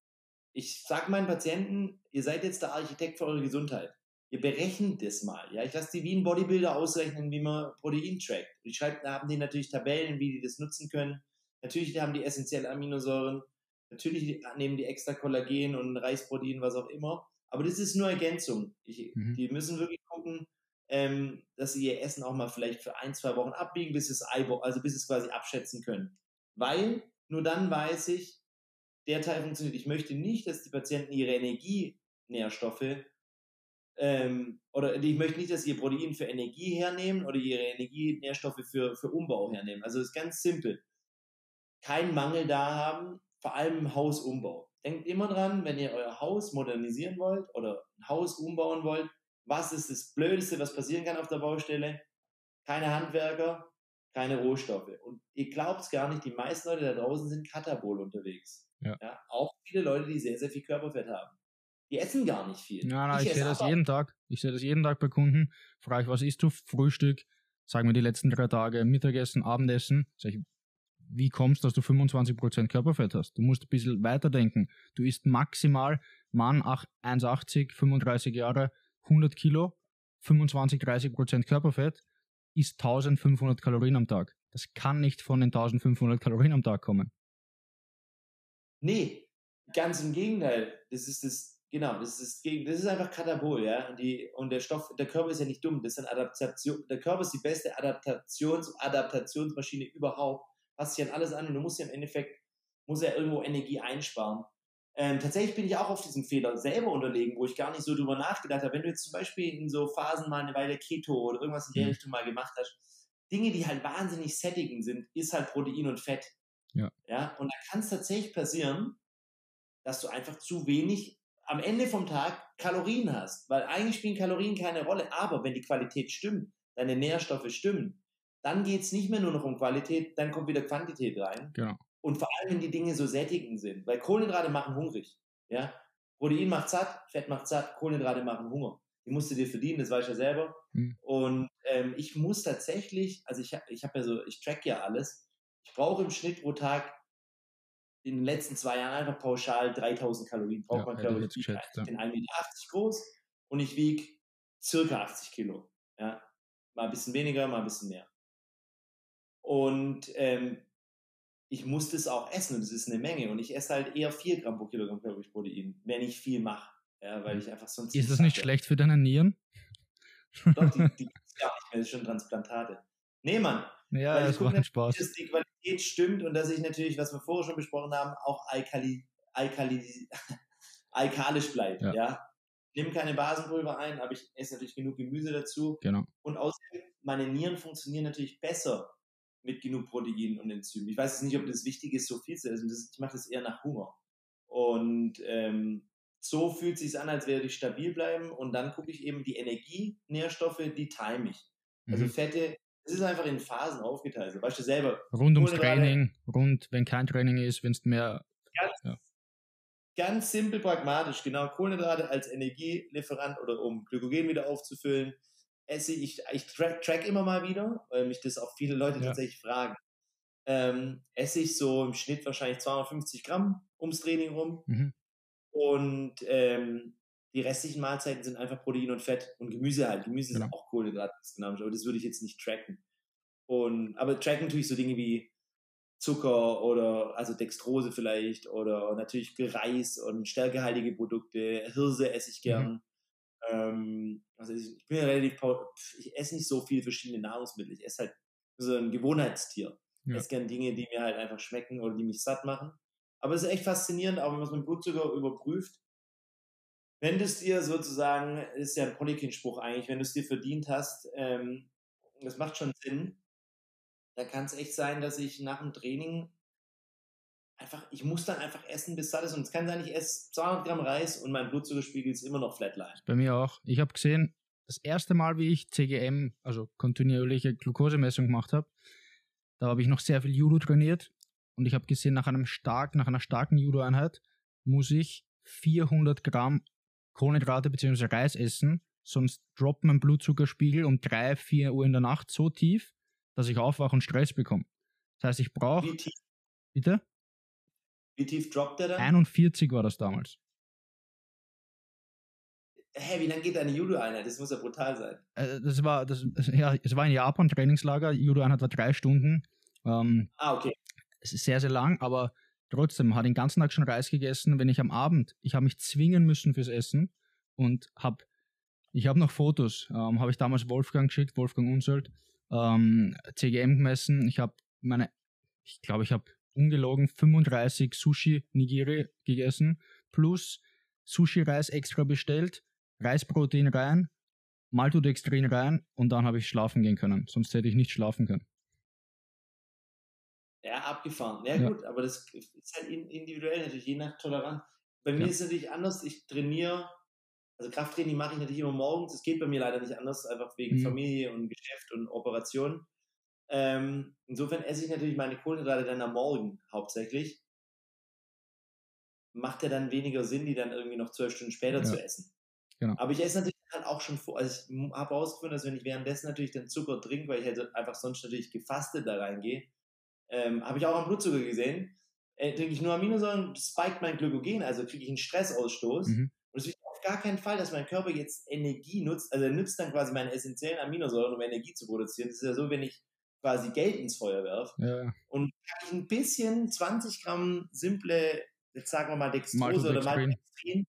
ich sage meinen Patienten, ihr seid jetzt der Architekt für eure Gesundheit. Ihr berechnet das mal. Ja, ich lasse die wie ein Bodybuilder ausrechnen, wie man Protein trackt. Ich schreibe, da haben die natürlich Tabellen, wie die das nutzen können. Natürlich haben die essentielle Aminosäuren. Natürlich nehmen die extra Kollagen und Reisprotein, was auch immer. Aber das ist nur Ergänzung. Ich, mhm. Die müssen wirklich gucken, ähm, dass sie ihr Essen auch mal vielleicht für ein, zwei Wochen abbiegen, bis es also bis es quasi abschätzen können. Weil nur dann weiß ich, der Teil funktioniert. Ich möchte nicht, dass die Patienten ihre Energienährstoffe ähm, oder ich möchte nicht, dass sie ihr Protein für Energie hernehmen oder ihre Energienährstoffe für, für Umbau hernehmen. Also es ist ganz simpel. Kein Mangel da haben, vor allem im Hausumbau. Denkt immer dran, wenn ihr euer Haus modernisieren wollt oder ein Haus umbauen wollt, was ist das Blödeste, was passieren kann auf der Baustelle? Keine Handwerker, keine Rohstoffe. Und ihr glaubt es gar nicht, die meisten Leute da draußen sind katabol unterwegs. Ja. ja. Auch viele Leute, die sehr, sehr viel Körperfett haben. Die essen gar nicht viel. Ja, na, ich, ich sehe das jeden Tag. Ich sehe das jeden Tag bei Kunden. Frage ich, was isst du? Frühstück, sagen wir die letzten drei Tage, Mittagessen, Abendessen. Sag ich, wie kommst du, dass du 25% Körperfett hast? Du musst ein bisschen weiterdenken. Du isst maximal Mann 1,80, 35 Jahre, 100 Kilo, 25, 30% Körperfett, isst 1500 Kalorien am Tag. Das kann nicht von den 1500 Kalorien am Tag kommen. Nee, ganz im Gegenteil. Das ist das, genau, das ist, das ist einfach Katabol, ja. Und, die, und der Stoff, der Körper ist ja nicht dumm. Das ist eine Adaptation. Der Körper ist die beste Adaptations, Adaptationsmaschine überhaupt. Passt sich an alles an und du musst ja im Endeffekt, muss ja irgendwo Energie einsparen. Ähm, tatsächlich bin ich auch auf diesem Fehler selber unterlegen, wo ich gar nicht so drüber nachgedacht habe. Wenn du jetzt zum Beispiel in so Phasen mal eine Weile Keto oder irgendwas in der mhm. Richtung mal gemacht hast, Dinge, die halt wahnsinnig sättigend sind, ist halt Protein und Fett. Ja. ja und da kann es tatsächlich passieren, dass du einfach zu wenig am Ende vom Tag Kalorien hast. Weil eigentlich spielen Kalorien keine Rolle. Aber wenn die Qualität stimmt, deine Nährstoffe stimmen, dann geht es nicht mehr nur noch um Qualität, dann kommt wieder Quantität rein. Genau. Und vor allem, wenn die Dinge so sättigend sind. Weil Kohlenhydrate machen hungrig. Ja? Protein macht satt, Fett macht satt, Kohlenhydrate machen Hunger. Die musst du dir verdienen, das weiß ich ja selber. Mhm. Und ähm, ich muss tatsächlich, also ich, ich habe ja so, ich track ja alles. Ich brauche im Schnitt pro Tag in den letzten zwei Jahren einfach pauschal 3000 Kalorien. Braucht ja, man, glaube ich, geschätzt. Ich bin 1,80 Meter groß und ich wiege circa 80 Kilo. Ja? Mal ein bisschen weniger, mal ein bisschen mehr. Und ähm, ich muss das auch essen und das ist eine Menge. Und ich esse halt eher 4 Gramm pro Kilogramm Protein, wenn ich viel mache. Ja, weil ich einfach sonst. Ist das nicht hatte. schlecht für deine Nieren? Doch, die, [LAUGHS] die gibt es gar nicht mehr, das ist schon Transplantate. Nee, Mann. Ja, das macht Spaß. Dass die Qualität stimmt und dass ich natürlich, was wir vorher schon besprochen haben, auch alkali, alkali, [LAUGHS] alkalisch bleibe. Ja. ja. Ich nehme keine Basenpulver ein, aber ich esse natürlich genug Gemüse dazu. Genau. Und außerdem, meine Nieren funktionieren natürlich besser mit genug Protein und Enzymen. Ich weiß jetzt nicht, ob das wichtig ist, so viel zu essen. Das, ich mache das eher nach Hunger. Und ähm, so fühlt es sich an, als würde ich stabil bleiben. Und dann gucke ich eben die Energienährstoffe, die time ich. Also mhm. Fette, es ist einfach in Phasen aufgeteilt. Also, weißt du selber. Rund ums Training, rund, wenn kein Training ist, wenn es mehr. Ganz, ja. ganz simpel pragmatisch, genau. Kohlenhydrate als Energielieferant oder um Glykogen wieder aufzufüllen. Esse ich, ich track, track immer mal wieder, weil mich das auch viele Leute ja. tatsächlich fragen. Ähm, esse ich so im Schnitt wahrscheinlich 250 Gramm ums Training rum. Mhm. Und ähm, die restlichen Mahlzeiten sind einfach Protein und Fett und Gemüse halt. Gemüse genau. ist auch Kohlenhydrate, aber das würde ich jetzt nicht tracken. Und, aber tracken tue ich so Dinge wie Zucker oder also Dextrose vielleicht oder natürlich Reis und stärkehaltige Produkte. Hirse esse ich gern. Mhm. Ähm, also ich bin ja relativ, ich esse nicht so viele verschiedene Nahrungsmittel. Ich esse halt so ein Gewohnheitstier. Ja. Ich esse gern Dinge, die mir halt einfach schmecken oder die mich satt machen. Aber es ist echt faszinierend, auch wenn man es mit Blutzucker überprüft. Wenn du es dir sozusagen, ist ja ein Polykin-Spruch eigentlich, wenn du es dir verdient hast, ähm, das macht schon Sinn, da kann es echt sein, dass ich nach dem Training einfach, ich muss dann einfach essen, bis satt ist. Und es kann sein, ich esse 200 Gramm Reis und mein Blutzuckerspiegel ist immer noch flatline. Bei mir auch. Ich habe gesehen, das erste Mal, wie ich CGM, also kontinuierliche Glukosemessung gemacht habe, da habe ich noch sehr viel Judo trainiert und ich habe gesehen, nach einem stark, nach einer starken Judo-Einheit muss ich 400 Gramm Kohlenhydrate bzw. Reis essen, sonst droppt mein Blutzuckerspiegel um 3, 4 Uhr in der Nacht so tief, dass ich aufwache und Stress bekomme. Das heißt, ich brauche. Bitte? Wie tief droppt der dann? 41 war das damals. Hä, wie lange geht deine Judo-Einheit? Das muss ja brutal sein. Äh, Das war, das, ja, es war in Japan, Trainingslager. Judo-Einheit war drei Stunden. Ähm, Ah, okay. es ist sehr, sehr lang, aber trotzdem, hat den ganzen Tag schon Reis gegessen. Wenn ich am Abend, ich habe mich zwingen müssen fürs Essen und habe, ich habe noch Fotos, ähm, habe ich damals Wolfgang geschickt, Wolfgang Unsold, ähm, CGM gemessen. Ich habe meine, ich glaube, ich habe ungelogen 35 Sushi Nigiri gegessen, plus Sushi-Reis extra bestellt, Reisprotein rein, Maltodextrin rein und dann habe ich schlafen gehen können. Sonst hätte ich nicht schlafen können. Ja, abgefahren. Ja, Ja. gut, aber das ist halt in- individuell natürlich, je nach Toleranz. Bei mir Ja. ist es natürlich anders. Ich trainiere, also Krafttraining mache ich natürlich immer morgens. Das geht bei mir leider nicht anders, einfach wegen Mhm. Familie und Geschäft und Operation. Ähm, insofern esse ich natürlich meine Kohlenhydrate dann am Morgen hauptsächlich. Macht ja dann weniger Sinn, die dann irgendwie noch zwölf Stunden später Ja. zu essen. Genau. Aber ich esse natürlich halt auch schon vor, also ich habe herausgefunden, dass wenn ich währenddessen natürlich den Zucker trinke, weil ich halt einfach sonst natürlich gefastet da reingehe, ähm, habe ich auch am Blutzucker gesehen, äh, trinke ich nur Aminosäuren, spiked mein Glykogen, also kriege ich einen Stressausstoß. Mhm. Und es will auf gar keinen Fall, dass mein Körper jetzt Energie nutzt, also er nutzt dann quasi meine essentiellen Aminosäuren, um Energie zu produzieren. Das ist ja so, wenn ich quasi Geld ins Feuer werfe Ja, und ich ein bisschen 20 Gramm simple, jetzt sagen wir mal Dextrose oder Maltodextrin.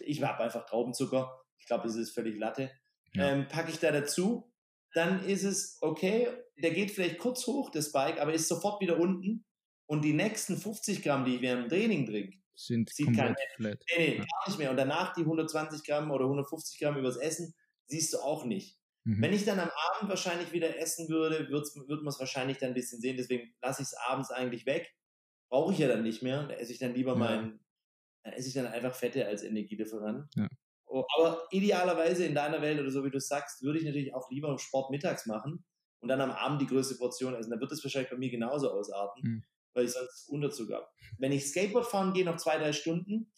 Ich habe einfach Traubenzucker, ich glaube, das ist völlig Latte, Ja. ähm, packe ich da dazu, dann ist es okay, der geht vielleicht kurz hoch, das Bike, aber ist sofort wieder unten und die nächsten 50 Gramm, die ich während dem Training trinke, sind Sieht komplett flat. nee, nee, Ja. gar nicht mehr und danach die 120 Gramm oder 150 Gramm übers Essen, siehst du auch nicht. Mhm. Wenn ich dann am Abend wahrscheinlich wieder essen würde, wird man es wahrscheinlich dann ein bisschen sehen. Deswegen lasse ich es abends eigentlich weg. Brauche ich ja dann nicht mehr. Da esse ich dann lieber Ja. mein, dann esse ich dann einfach Fette als Energielieferant. Ja. Oh, aber idealerweise in deiner Welt oder so wie du sagst, würde ich natürlich auch lieber Sport mittags machen und dann am Abend die größte Portion essen. Dann wird es wahrscheinlich bei mir genauso ausarten, Mhm. weil ich sonst Unterzug habe. Wenn ich Skateboard fahren gehe, noch zwei, drei Stunden,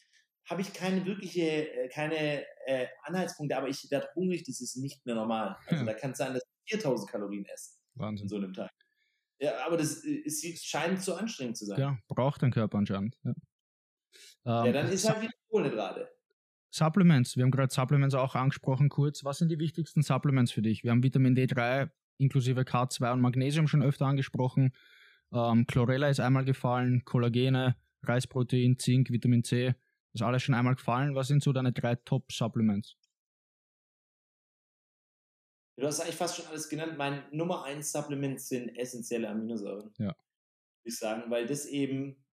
habe ich keine wirkliche, äh, keine äh, Anhaltspunkte, aber ich werde hungrig, das ist nicht mehr normal. Also Ja. da kann es sein, dass ich 4000 Kalorien esse in Wahnsinn. so einem Tag. Ja, aber das äh, es scheint zu anstrengend zu sein. Ja, braucht dein Körper anscheinend. Ja, Ja, Ähm, dann ist Su- halt wieder Kohlenhydrate. Supplements, wir haben gerade Supplements auch angesprochen kurz. Was sind die wichtigsten Supplements für dich? Wir haben Vitamin D3 inklusive K2 und Magnesium schon öfter angesprochen. Ähm, Chlorella ist einmal gefallen, Kollagene, Reisprotein, Zink, Vitamin C, ist alles schon einmal gefallen. Was sind so deine drei Top-Supplements? Du hast eigentlich fast schon alles genannt. Mein Nummer 1 Supplement sind essentielle Aminosäuren. Ja. Würde ich sagen, weil das eben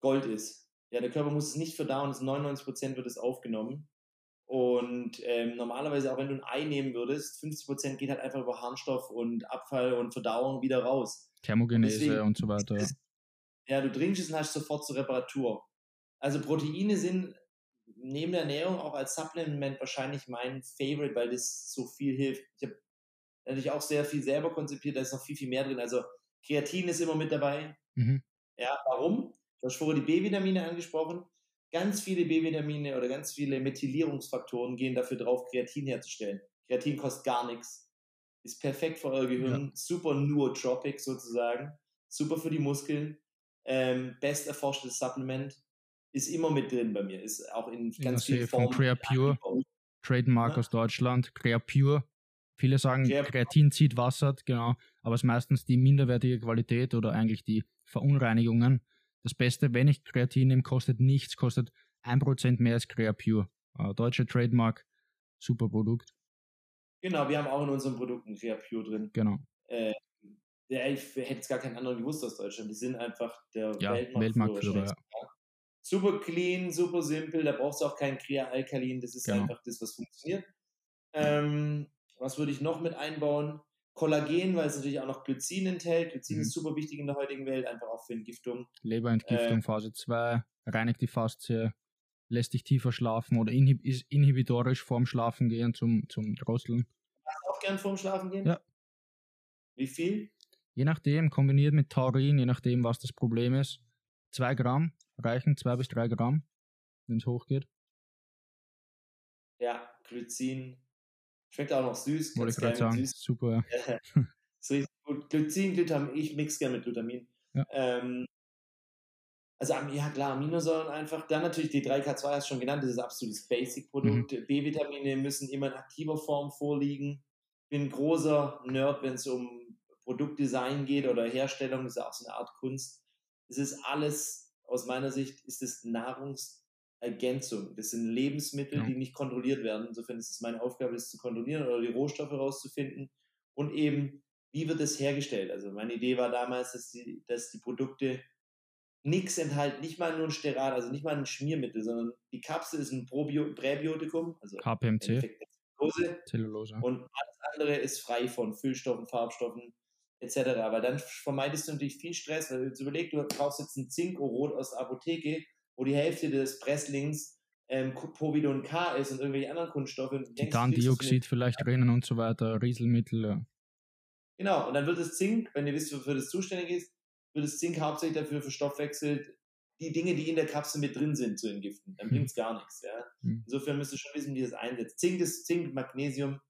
Gold ist. Ja, der Körper muss es nicht verdauen, es 99% wird es aufgenommen. Und ähm, normalerweise, auch wenn du ein Ei nehmen würdest, 50% geht halt einfach über Harnstoff und Abfall und Verdauung wieder raus. Thermogenese Deswegen und so weiter. ist- [LAUGHS] Ja, du trinkst es und hast sofort zur Reparatur. Also Proteine sind neben der Ernährung auch als Supplement wahrscheinlich mein Favorite, weil das so viel hilft. Ich habe natürlich auch sehr viel selber konzipiert, da ist noch viel, viel mehr drin. Also Kreatin ist immer mit dabei. Mhm. Ja, warum? Du hast vorher die B-Vitamine angesprochen. Ganz viele B-Vitamine oder ganz viele Methylierungsfaktoren gehen dafür drauf, Kreatin herzustellen. Kreatin kostet gar nichts. Ist perfekt für euer Gehirn. Super nootropic sozusagen. Super für die Muskeln. Ähm, best erforschtes Supplement. Ist immer mit drin bei mir. Ist auch in Ja, ganz vielen von Formen. Crea Pure. Trademark Ja. aus Deutschland, Crea Pure. Viele sagen, Crea- Kreatin zieht Wasser, genau, aber es ist meistens die minderwertige Qualität oder eigentlich die Verunreinigungen. Das Beste, wenn ich Kreatin nehme, kostet nichts, kostet 1% mehr als Crea Pure. Äh, deutsche Trademark, super Produkt, Genau, wir haben auch in unseren Produkten Crea Pure drin. genau. Äh, ja, ich hätte jetzt gar keinen anderen gewusst aus Deutschland. Die sind einfach der Ja, Weltmarktführer. Weltmarktführer, wahrscheinlich. Super clean, super simpel, da brauchst du auch kein Krea-Alkalin, das ist Genau. einfach das, was funktioniert. Ähm, was würde ich noch mit einbauen? Kollagen, weil es natürlich auch noch Glycin enthält. Glycin Mhm. ist super wichtig in der heutigen Welt, einfach auch für Entgiftung. Leberentgiftung Äh. Phase 2, reinigt die Faszie, lässt dich tiefer schlafen oder inhib ist inhibitorisch vorm Schlafen gehen zum, zum Drosseln. Auch gern vorm Schlafen gehen? Ja. Wie viel? Je nachdem, kombiniert mit Taurin, je nachdem, was das Problem ist. Zwei Gramm reichen, zwei bis drei Gramm, wenn es hochgeht. Ja, Glycin. Schmeckt auch noch süß. Wollte ich gerade sagen. süß. Super. [LAUGHS] Ist richtig gut. Glycin, Glutamin, ich mix gerne mit Glutamin. Ja. Ähm, also, ja klar, Aminosäuren einfach. Dann natürlich die 3K2 hast du schon genannt, das ist absolutes Basic-Produkt. Mhm. B-Vitamine müssen immer in aktiver Form vorliegen. Bin ein großer Nerd, wenn es um Produktdesign geht oder Herstellung, das ist ja auch so eine Art Kunst. Es ist alles, aus meiner Sicht, ist es Nahrungsergänzung. Das sind Lebensmittel, Ja. die nicht kontrolliert werden. Insofern ist es meine Aufgabe, das zu kontrollieren oder die Rohstoffe rauszufinden. Und eben, wie wird es hergestellt? Also meine Idee war damals, dass die, dass die Produkte nichts enthalten, nicht mal nur ein Sterat, also nicht mal ein Schmiermittel, sondern die Kapsel ist ein Probio Präbiotikum, also Glucose, Zellulose. und alles andere ist frei von Füllstoffen, Farbstoffen etc. Aber dann vermeidest du natürlich viel Stress, weil du jetzt überlegst, du kaufst jetzt ein Zinkorot aus der Apotheke, wo die Hälfte des Presslings ähm, Povidon K ist und irgendwelche anderen Kunststoffe. Titandioxid vielleicht drinnen und so weiter, Rieselmittel. Ja. Genau, und dann wird das Zink, wenn ihr wisst, wofür das zuständig ist, wird das Zink hauptsächlich dafür verstoffwechselt, die Dinge, die in der Kapsel mit drin sind, zu entgiften. Dann Hm. bringt es gar nichts. Ja? Hm. Insofern müsst ihr schon wissen, wie das einsetzt. Zink ist Zink, Magnesium,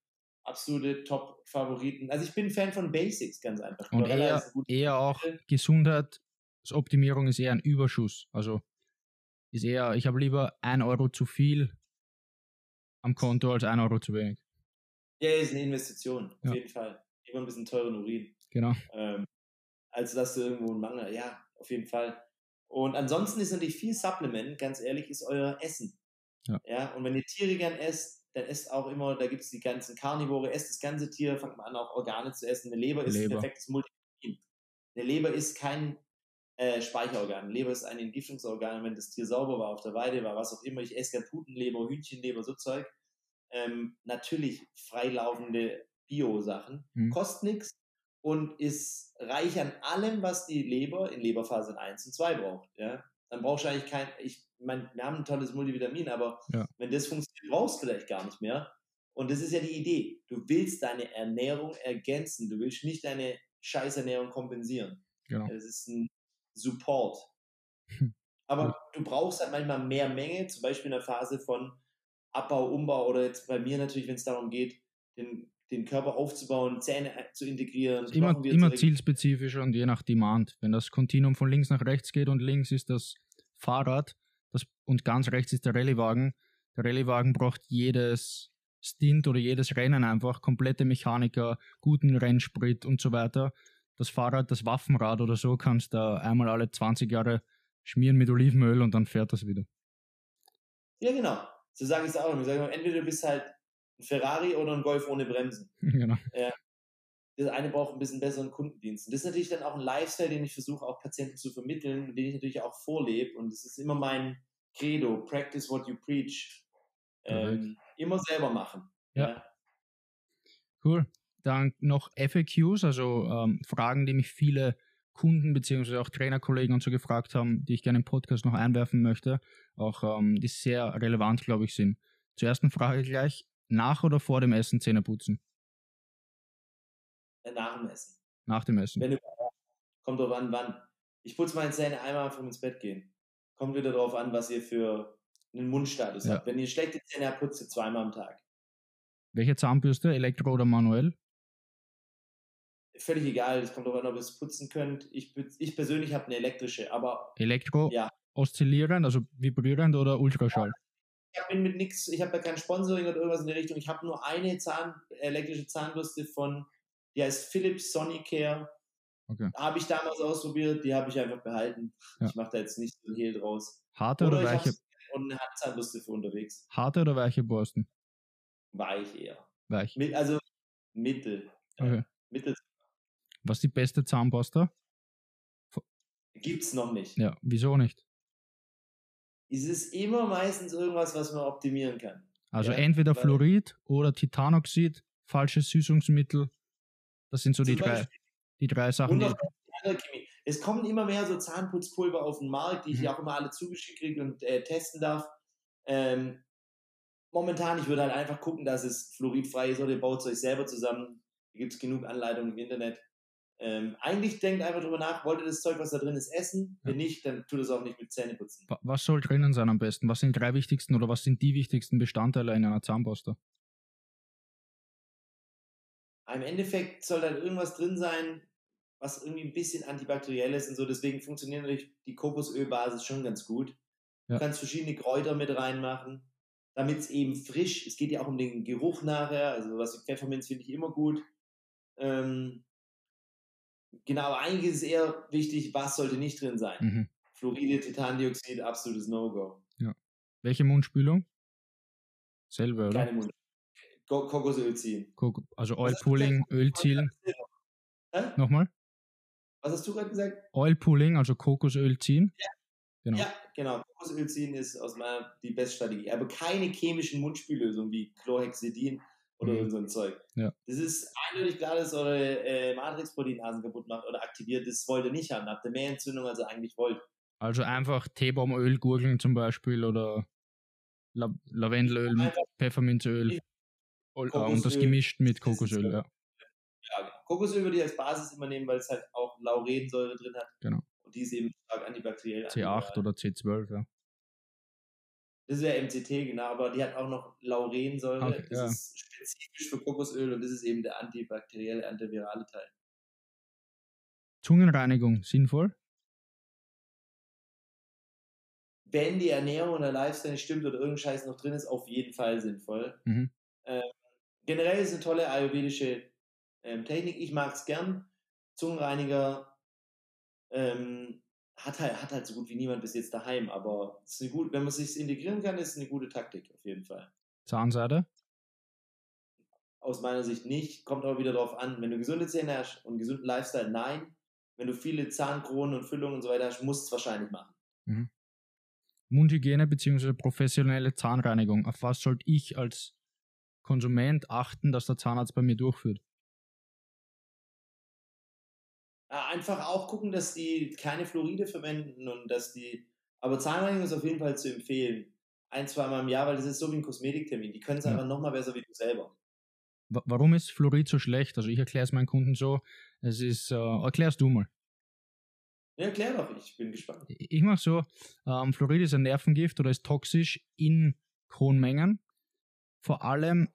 absolute Top-Favoriten. Also ich bin Fan von Basics, ganz einfach. Und Chlorella eher, eher auch. Gesundheitsoptimierung ist eher ein Überschuss. Also ist eher, ich habe lieber ein Euro zu viel am Konto als ein Euro zu wenig. Ja, ist eine Investition, auf Ja. jeden Fall. Immer ein bisschen teuren Urin. Genau. ähm, als dass du irgendwo einen Mangel, ja, auf jeden Fall. Und ansonsten ist natürlich viel Supplement, ganz ehrlich, ist euer Essen. Ja. und wenn ihr Tiere gern esst, dann esst auch immer, da gibt es die ganzen Karnivore, esst das ganze Tier, fangt mal an, auch Organe zu essen. Eine Leber ist Leber. ein perfektes Multivitamin. Eine Leber ist kein äh, Speicherorgan. Eine Leber ist ein Entgiftungsorgan. Wenn das Tier sauber war, auf der Weide war, was auch immer, ich esse gern Putenleber, Hühnchenleber, so Zeug. Ähm, natürlich freilaufende Bio-Sachen. Mhm. Kostet nichts und ist reich an allem, was die Leber in Leberphasen 1 und 2 braucht. Ja? Dann brauchst du eigentlich kein, ich meine, wir haben ein tolles Multivitamin, aber Ja. wenn das funktioniert, brauchst du vielleicht gar nicht mehr. Und das ist ja die Idee. Du willst deine Ernährung ergänzen. Du willst nicht deine Scheißernährung kompensieren. Genau. Das ist ein Support. Hm. Aber du brauchst halt manchmal mehr Menge, zum Beispiel in der Phase von Abbau, Umbau oder jetzt bei mir natürlich, wenn es darum geht, den, den Körper aufzubauen, Zähne zu integrieren. Immer, immer zu zielspezifisch und je nach Demand. Wenn das Kontinuum von links nach rechts geht und links ist das Fahrrad und ganz rechts ist der Rallyewagen, der Rallyewagen braucht jedes Stint oder jedes Rennen einfach, komplette Mechaniker, guten Rennsprit und so weiter. Das Fahrrad, das Waffenrad oder so, kannst da einmal alle 20 Jahre schmieren mit Olivenöl und dann fährt das wieder. Ja, genau. So sage ich es auch. Ich sage immer, entweder du bist halt ein Ferrari oder ein Golf ohne Bremsen. [LAUGHS] genau. Das eine braucht ein bisschen besseren Kundendienst. Und das ist natürlich dann auch ein Lifestyle, den ich versuche auch Patienten zu vermitteln, den ich natürlich auch vorlebe. Und es ist immer mein Credo, practice what you preach. Ähm, immer selber machen. Ja. Cool. Dann noch FAQs, also ähm, Fragen, die mich viele Kunden bzw. auch Trainerkollegen und so gefragt haben, die ich gerne im Podcast noch einwerfen möchte, auch ähm, die sehr relevant, glaube ich, sind. Zur ersten Frage gleich, nach oder vor dem Essen Zähne putzen? Äh, Nach dem Essen. Nach dem Essen. Wenn du, kommt drauf an, wann. Ich putze meine Zähne einmal vom ins Bett gehen. Kommt wieder drauf an, was ihr für einen Mundstatus Ja. habt. Wenn ihr schlechte Zähne habt, putzt ihr zweimal am Tag. Welche Zahnbürste, Elektro oder manuell? Völlig egal, es kommt darauf an, ob ihr es putzen könnt. Ich, ich persönlich habe eine elektrische, aber Elektro, Ja. oszillierend, also vibrierend oder Ultraschall? ich bin mit nichts, ich habe da kein Sponsoring oder irgendwas in der Richtung. Ich habe nur eine Zahn, elektrische Zahnbürste von, die heißt Philips Sonicare. Okay. Habe ich damals ausprobiert, die habe ich einfach behalten. Ja. Ich mache da jetzt nicht so ein Hehl draus. Harte oder, Oder ich weiche, und eine Handzahnbürste für unterwegs. harte oder weiche Borsten? Weich eher. Weich. Mit, also mittel. Okay. Mittel Was ist die beste Zahnpasta? gibt's noch nicht. Ja, wieso nicht? es ist immer meistens irgendwas, was man optimieren kann. Also Ja, entweder Fluorid oder Titanoxid, falsches Süßungsmittel. Das sind so die drei, Beispiel. Die drei Sachen, Und. Es kommen immer mehr so Zahnputzpulver auf den Markt, die ich Mhm. auch immer alle zugeschickt kriege und äh, testen darf. Ähm, momentan, ich würde halt einfach gucken, dass es fluoridfrei ist oder ihr baut es euch selber zusammen. Da gibt es genug Anleitungen im Internet. Ähm, eigentlich denkt einfach drüber nach, wollt ihr das Zeug, was da drin ist, essen? Wenn nicht, dann tut es auch nicht mit Zähneputzen. Wa- Was soll drinnen sein am besten? Was sind die drei wichtigsten oder was sind die wichtigsten Bestandteile in einer Zahnpasta? Im Endeffekt soll dann irgendwas drin sein, was irgendwie ein bisschen antibakteriell ist und so. Deswegen funktioniert natürlich die Kokosölbasis schon ganz gut. Ja. Du kannst verschiedene Kräuter mit reinmachen, damit es eben frisch, es geht ja auch um den Geruch nachher, also was wie Pfefferminz finde ich immer gut. Ähm, genau, aber eigentlich ist es eher wichtig, was sollte nicht drin sein. Mhm. Fluoride, Titandioxid, absolutes No-Go. Welche Mundspülung? Selbe, oder? Keine Mund. Ko- Kokosöl ziehen. Also Oil Pulling, Öl zielen. Hä? Nochmal? Was hast du gerade gesagt? Oil Pulling, also Kokosöl ziehen. Genau. Ja, genau. Kokosöl ziehen ist aus meiner die beste Strategie. Aber keine chemischen Mundspüllösungen wie Chlorhexidin oder Mhm. so ein Zeug. Ja. Das ist eindeutig klar, dass eure äh, Matrixproteinasen kaputt macht oder aktiviert. Das wollt ihr nicht haben. Habt ihr mehr Entzündung, als ihr eigentlich wollt. Also einfach Teebaumöl gurgeln zum Beispiel oder La Lavendelöl Pfefferminzöl und, äh, und das gemischt mit Kokosöl, ja. Ja. Kokosöl würde ich als Basis immer nehmen, weil es halt auch Laurensäure drin hat. Genau. Und die ist eben stark antibakteriell. C8 antiviral. oder C12, ja. Das wäre MCT, genau, aber die hat auch noch Laurensäure. Okay, das ja. ist spezifisch für Kokosöl und das ist eben der antibakterielle, antivirale Teil. Zungenreinigung sinnvoll? wenn die Ernährung oder Lifestyle nicht stimmt oder irgendein Scheiß noch drin ist, auf jeden Fall sinnvoll. Mhm. Ähm, generell ist eine tolle ayurvedische ähm, Technik. Ich mag es gern. Zungenreiniger ähm, hat, halt, hat halt so gut wie niemand bis jetzt daheim, aber es ist eine gut, wenn man sich integrieren kann, ist es eine gute Taktik auf jeden Fall. Zahnseide? Aus meiner Sicht nicht. Kommt aber wieder darauf an. Wenn du gesunde Zähne hast und gesunden Lifestyle, nein. Wenn du viele Zahnkronen und Füllungen und so weiter hast, musst du es wahrscheinlich machen. Mundhygiene bzw. professionelle Zahnreinigung. Auf was sollte ich als Konsument achten, dass der Zahnarzt bei mir durchführt? Einfach auch gucken, dass die keine Fluoride verwenden und dass die. Aber Zahnreinigung ist auf jeden Fall zu empfehlen. Ein, zweimal im Jahr, weil das ist so wie ein Kosmetiktermin. Die können es Ja. einfach nochmal besser wie du selber. Wa- Warum ist Fluorid so schlecht? Also ich erkläre es meinen Kunden so. Es ist, äh, erklärst du mal. Ja, erklär doch, ich bin gespannt. Ich mache so, ähm, Fluorid ist ein Nervengift oder ist toxisch in hohen Mengen. Vor allem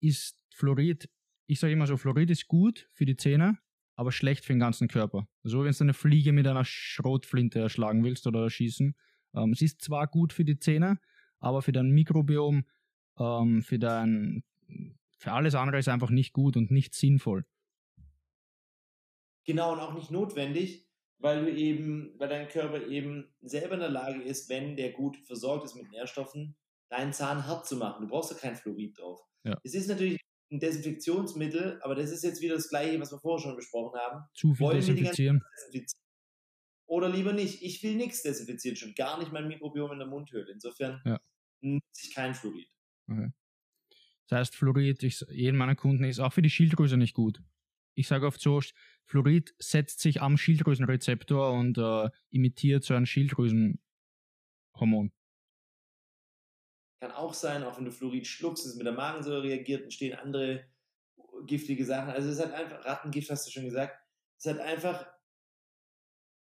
ist Fluorid, ich sage immer so, Fluorid ist gut für die Zähne, aber schlecht für den ganzen Körper. Also wenn du eine Fliege mit einer Schrotflinte erschlagen willst oder erschießen, ähm, es ist zwar gut für die Zähne, aber für dein Mikrobiom, ähm, für dein, für alles andere ist einfach nicht gut und nicht sinnvoll. Genau, und auch nicht notwendig, weil du eben, weil dein Körper eben selber in der Lage ist, wenn der gut versorgt ist mit Nährstoffen, deinen Zahn hart zu machen. Du brauchst ja kein Fluorid drauf. Ja. Es ist natürlich ein Desinfektionsmittel, aber das ist jetzt wieder das gleiche, was wir vorher schon besprochen haben. Zu viel Wollen desinfizieren. desinfizieren. Oder lieber nicht. Ich will nichts desinfizieren, schon gar nicht mein Mikrobiom in der Mundhöhle. Insofern Ja. nutze ich kein Fluorid. Das heißt, Fluorid, ich, jedem meiner Kunden ist auch für die Schilddrüse nicht gut. Ich sage oft so, Fluorid setzt sich am Schilddrüsenrezeptor und äh, imitiert so ein Schilddrüsenhormon. Kann auch sein, auch wenn du Fluorid schluckst, es mit der Magensäure reagiert, entstehen andere giftige Sachen. Also es hat einfach, Rattengift hast du schon gesagt, es hat einfach,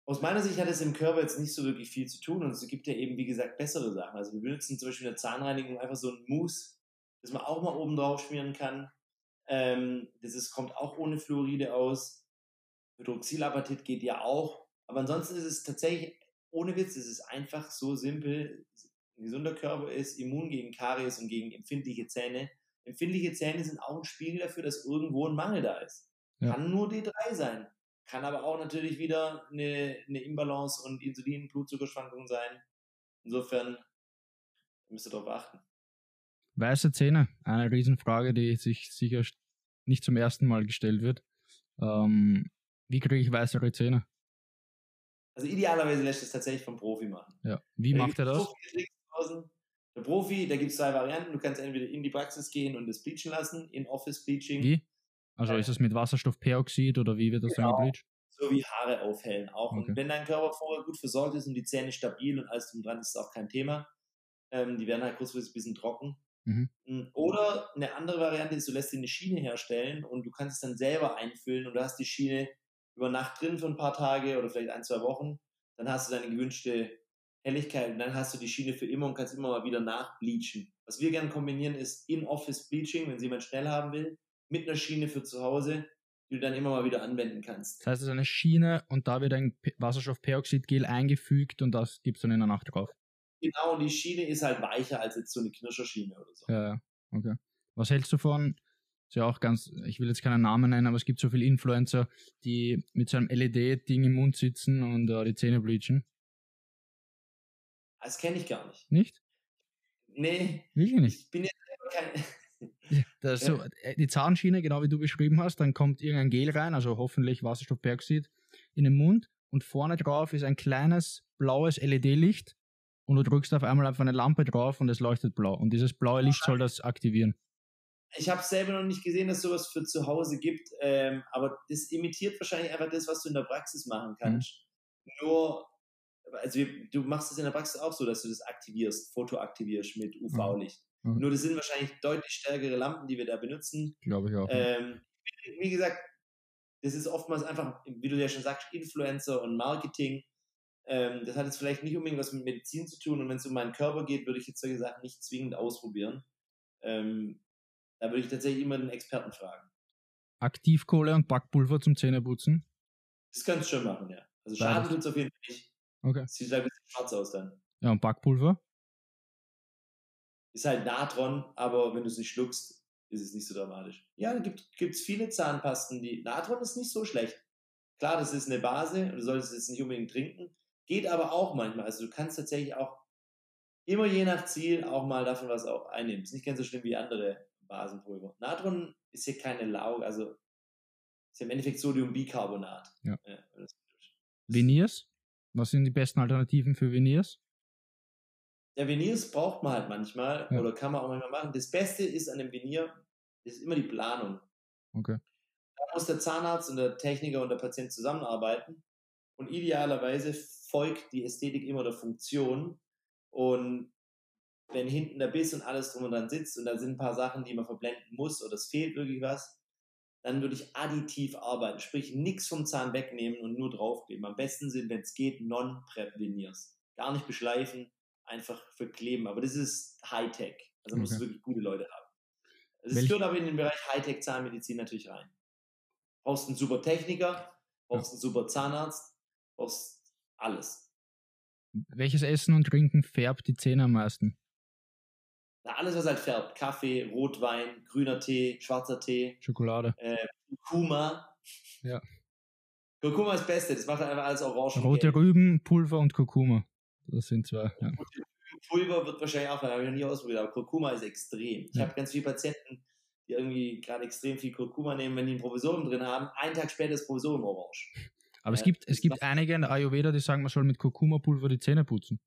aus meiner Sicht hat es im Körper jetzt nicht so wirklich viel zu tun und es gibt ja eben, wie gesagt, bessere Sachen. Also wir benutzen zum Beispiel in der Zahnreinigung einfach so ein Mousse, das man auch mal oben drauf schmieren kann. Ähm, das ist, kommt auch ohne Fluoride aus. Hydroxylapatit geht ja auch. Aber ansonsten ist es tatsächlich, ohne Witz, es ist einfach so simpel. Ein gesunder Körper ist immun gegen Karies und gegen empfindliche Zähne. Empfindliche Zähne sind auch ein Spiegel dafür, dass irgendwo ein Mangel da ist. Ja. Kann nur D3 sein. Kann aber auch natürlich wieder eine, eine Imbalance und Insulin, Blutzuckerschwankungen sein. Insofern müsst ihr darauf achten. Weiße Zähne, eine Riesenfrage, die sich sicher nicht zum ersten Mal gestellt wird. Ähm, wie kriege ich weißere Zähne? Also idealerweise lässt es tatsächlich vom Profi machen. Ja. Wie macht er das? So viele Tricks 1000. Der Profi, da gibt es zwei Varianten. Du kannst entweder in die Praxis gehen und das bleachen lassen, in Office Bleaching. Wie? Also ist es mit Wasserstoffperoxid oder wie wird das dann Genau. gebleached? So wie Haare aufhellen auch. Okay. Und wenn dein Körper vorher gut versorgt ist und die Zähne stabil und alles drum dran, ist es auch kein Thema. Ähm, die werden halt kurzfristig ein bisschen trocken. Mhm. Mm, Oder eine andere Variante ist, du lässt dir eine Schiene herstellen und du kannst es dann selber einfüllen und du hast die Schiene über Nacht drin für ein paar Tage oder vielleicht ein, zwei Wochen. Dann hast du deine gewünschte Helligkeit und dann hast du die Schiene für immer und kannst immer mal wieder nachbleachen. Was wir gerne kombinieren ist In-Office Bleaching, wenn es jemand schnell haben will, mit einer Schiene für zu Hause, die du dann immer mal wieder anwenden kannst. Das heißt, es ist eine Schiene und da wird ein Wasserstoffperoxidgel eingefügt und das gibt es dann in der Nacht drauf. Genau, und die Schiene ist halt weicher als jetzt so eine Knirscherschiene oder so. Ja, ja, okay. Was hältst du von, ist ja auch ganz, ich will jetzt keinen Namen nennen, aber es gibt so viele Influencer, die mit so einem LED-Ding im Mund sitzen und äh, die Zähne bleachen. Das kenne ich gar nicht. Nicht? Nee, Wirklich nicht. ich bin jetzt kein. [LAUGHS] Das so, äh, die Zahnschiene, genau wie du beschrieben hast, dann kommt irgendein Gel rein, also hoffentlich Wasserstoffperoxid, in den Mund und vorne drauf ist ein kleines blaues LED-Licht und du drückst auf einmal auf eine Lampe drauf und es leuchtet blau. Und dieses blaue Licht soll das aktivieren. Ich habe selber noch nicht gesehen, dass sowas für zu Hause gibt, ähm, aber das imitiert wahrscheinlich einfach das, was du in der Praxis machen kannst. Nur, also wir, du machst es in der Praxis auch so, dass du das aktivierst, Foto aktivierst mit UV-Licht. Mhm. Nur das sind wahrscheinlich deutlich stärkere Lampen, die wir da benutzen. Glaube ich auch. Ähm, wie gesagt, das ist oftmals einfach, wie du ja schon sagst, Influencer und Marketing. Ähm, das hat jetzt vielleicht nicht unbedingt was mit Medizin zu tun. Und wenn es um meinen Körper geht, würde ich jetzt solche Sachen nicht zwingend ausprobieren. Ähm, da würde ich tatsächlich immer den Experten fragen. Aktivkohle und Backpulver zum Zähneputzen. Das kannst du schon machen, ja. Also schaden tut es auf jeden Fall nicht. Okay. Sieht halt ein bisschen schwarz aus dann. Ja, und Backpulver. Ist halt Natron, aber wenn du es nicht schluckst, ist es nicht so dramatisch. Ja, gibt es viele Zahnpasten, die. Natron ist nicht so schlecht. Klar, das ist eine Base und du solltest es nicht unbedingt trinken. Geht aber auch manchmal. Also du kannst tatsächlich auch immer je nach Ziel auch mal davon was auch einnehmen. Ist nicht ganz so schlimm wie andere Basenpulver. Natron ist hier keine Lauge, also ist ja im Endeffekt Sodiumbicarbonat. Ja. das- Veneers. Was sind die besten Alternativen für Veneers? Ja, Veneers braucht man halt manchmal Ja. oder kann man auch manchmal machen. Das Beste ist an dem Venier, ist immer die Planung. Okay. Da muss der Zahnarzt und der Techniker und der Patient zusammenarbeiten und idealerweise folgt die Ästhetik immer der Funktion und wenn hinten der Biss und alles drum und dran sitzt und da sind ein paar Sachen, die man verblenden muss oder es fehlt wirklich was, dann würde ich additiv arbeiten, sprich nichts vom Zahn wegnehmen und nur draufkleben. Am besten sind, wenn es geht, Non-Prep-Veneers. Gar nicht beschleifen, einfach verkleben. Aber das ist Hightech. Also muss Okay. wirklich gute Leute haben. Also es führt aber in den Bereich Hightech-Zahnmedizin natürlich rein. Brauchst einen super Techniker, brauchst einen super Zahnarzt, brauchst alles. Welches Essen und Trinken färbt die Zähne am meisten? Na, alles, was halt färbt. Kaffee, Rotwein, grüner Tee, schwarzer Tee, Schokolade. äh, Kurkuma. Ja. Kurkuma ist das Beste, das macht einfach alles orange. Rote. Rüben, Pulver und Kurkuma. Das sind zwei. Ja. Pulver wird wahrscheinlich auch, habe ich noch nie ausprobiert, aber Kurkuma ist extrem. Ich Ja. habe ganz viele Patienten, die irgendwie gerade extrem viel Kurkuma nehmen, wenn die ein Provisorium drin haben. Einen Tag später ist Provisorium orange. Aber es Ja, gibt, es gibt einige in der Ayurveda, die sagen, man soll mit Kurkuma-Pulver die Zähne putzen.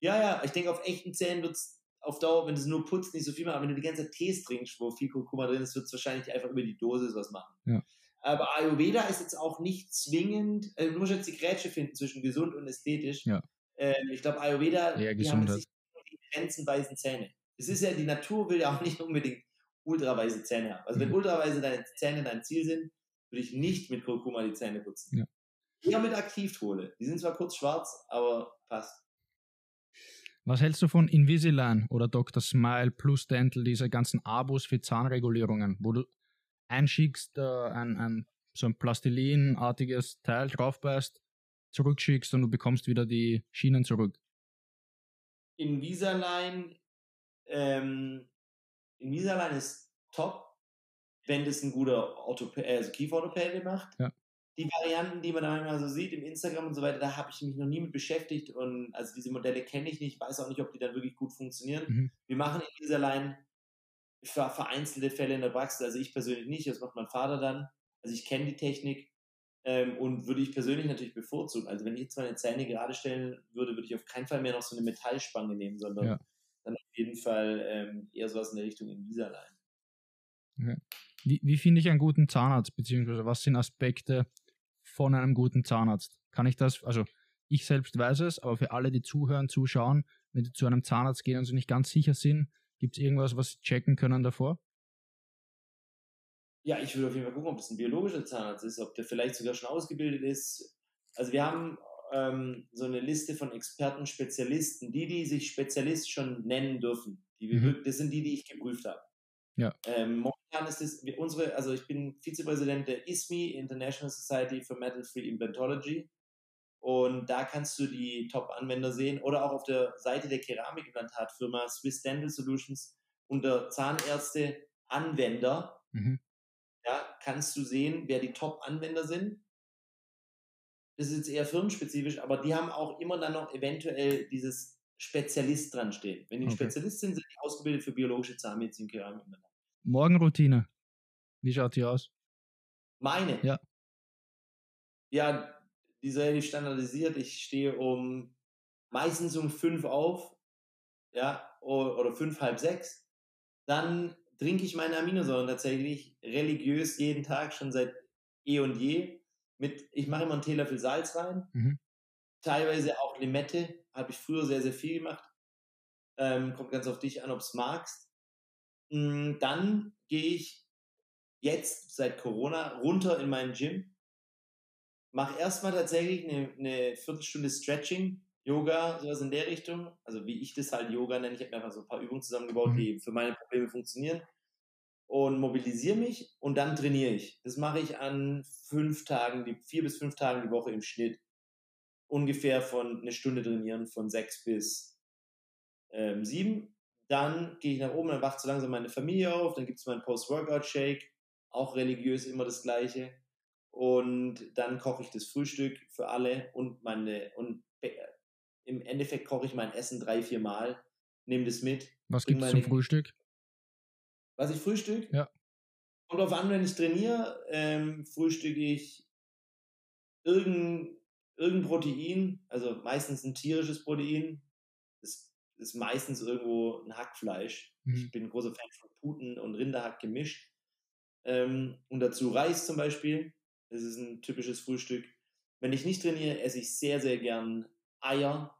Ja, ja, ich denke, auf echten Zähnen wird es auf Dauer, wenn du es nur putzt, nicht so viel machen. Aber wenn du die ganze Zeit Tees trinkst, wo viel Kurkuma drin ist, wird es wahrscheinlich einfach über die Dosis was machen. Ja. Aber Ayurveda ist jetzt auch nicht zwingend, äh, du musst jetzt die Grätsche finden zwischen gesund und ästhetisch. Ja. Ähm, ich glaube, Ayurveda, Eher die haben sich die grenzenweisen Zähne. Es ist ja, die Natur will ja auch nicht unbedingt ultraweise Zähne haben. Also wenn Mhm. ultraweise deine Zähne dein Ziel sind, würde ich nicht mit Kurkuma die Zähne putzen. Ja. Eher mit Aktivtole. Die sind zwar kurz schwarz, aber passt. Was hältst du von Invisalign oder Dr. Smile plus Dental, diese ganzen Abos für Zahnregulierungen, wo du einschickst, äh, ein, ein, so ein Plastilinartiges Teil draufbeißt, zurückschickst und du bekommst wieder die Schienen zurück? Invisalign, ähm, Invisalign ist top, wenn das ein guter Orthopä äh, also Kieferorthopäde macht. Ja. Die Varianten, die man da manchmal so sieht im Instagram und so weiter, da habe ich mich noch nie mit beschäftigt und also diese Modelle kenne ich nicht, weiß auch nicht, ob die dann wirklich gut funktionieren. Mhm. Wir machen Invisalign für vereinzelte Fälle in der Praxis, also ich persönlich nicht, das macht mein Vater dann. Also ich kenne die Technik, Ähm, und würde ich persönlich natürlich bevorzugen. Also wenn ich jetzt meine Zähne gerade stellen würde, würde ich auf keinen Fall mehr noch so eine Metallspange nehmen, sondern Ja. dann auf jeden Fall ähm, eher sowas in der Richtung Invisalign. Wie, wie finde ich einen guten Zahnarzt, beziehungsweise was sind Aspekte von einem guten Zahnarzt? Kann ich das, also ich selbst weiß es, aber für alle, die zuhören, zuschauen, wenn die zu einem Zahnarzt gehen und sich nicht ganz sicher sind, gibt es irgendwas, was sie checken können davor? Ja, ich würde auf jeden Fall gucken, ob das ein biologischer Zahnarzt ist, ob der vielleicht sogar schon ausgebildet ist. Also wir haben ähm, so eine Liste von Experten, Spezialisten, die, die sich Spezialist schon nennen dürfen. Die Mhm. Das sind die, die ich geprüft habe. Ja. Ähm, momentan ist es unsere, also ich bin Vizepräsident der ISMI, International Society for Metal Free Implantology. Und da kannst du die Top-Anwender sehen oder auch auf der Seite der Keramikimplantatfirma Swiss Dental Solutions unter Zahnärzte Anwender Mhm. ja, kannst du sehen, wer die Top-Anwender sind. Das ist jetzt eher firmenspezifisch, aber die haben auch immer dann noch eventuell dieses Spezialist dran stehen. Wenn die ein Okay. Spezialist sind, sind die ausgebildet für biologische Zahnmedizin, Keramik. Morgenroutine. Wie schaut die aus? Meine? Ja. Ja, die ist relativ standardisiert. Ich stehe um meistens um fünf auf, ja, oder fünf, halb sechs. Dann trinke ich meine Aminosäuren tatsächlich religiös jeden Tag, schon seit eh und je. Mit, ich mache immer einen Teelöffel Salz rein, Mhm. teilweise auch Limette, habe ich früher sehr, sehr viel gemacht. Ähm, kommt ganz auf dich an, ob es magst. Mm, Dann gehe ich jetzt seit Corona runter in meinen Gym, mache erstmal tatsächlich eine, eine Viertelstunde Stretching, Yoga, sowas in der Richtung. Also wie ich das halt Yoga nenne. Ich habe mir einfach so ein paar Übungen zusammengebaut, Mhm. die für meine Probleme funktionieren. Und mobilisiere mich und dann trainiere ich. Das mache ich an fünf Tagen, die vier bis fünf Tagen die Woche im Schnitt. Ungefähr von eine Stunde trainieren, von sechs bis ähm, sieben. Dann gehe ich nach oben, dann wacht so langsam meine Familie auf, dann gibt es meinen Post-Workout-Shake, auch religiös immer das Gleiche. Und dann koche ich das Frühstück für alle und meine und im Endeffekt koche ich mein Essen drei, vier Mal, nehme das mit. Was gibt es zum Frühstück? Was ich frühstück? Ja. Kommt drauf an, wenn ich trainiere, ähm, frühstücke ich irgendein, irgendein Protein, also meistens ein tierisches Protein. Das ist meistens irgendwo ein Hackfleisch. Mhm. Ich bin ein großer Fan von Puten- und Rinderhack gemischt. Ähm, und dazu Reis zum Beispiel. Das ist ein typisches Frühstück. Wenn ich nicht trainiere, esse ich sehr, sehr gern Eier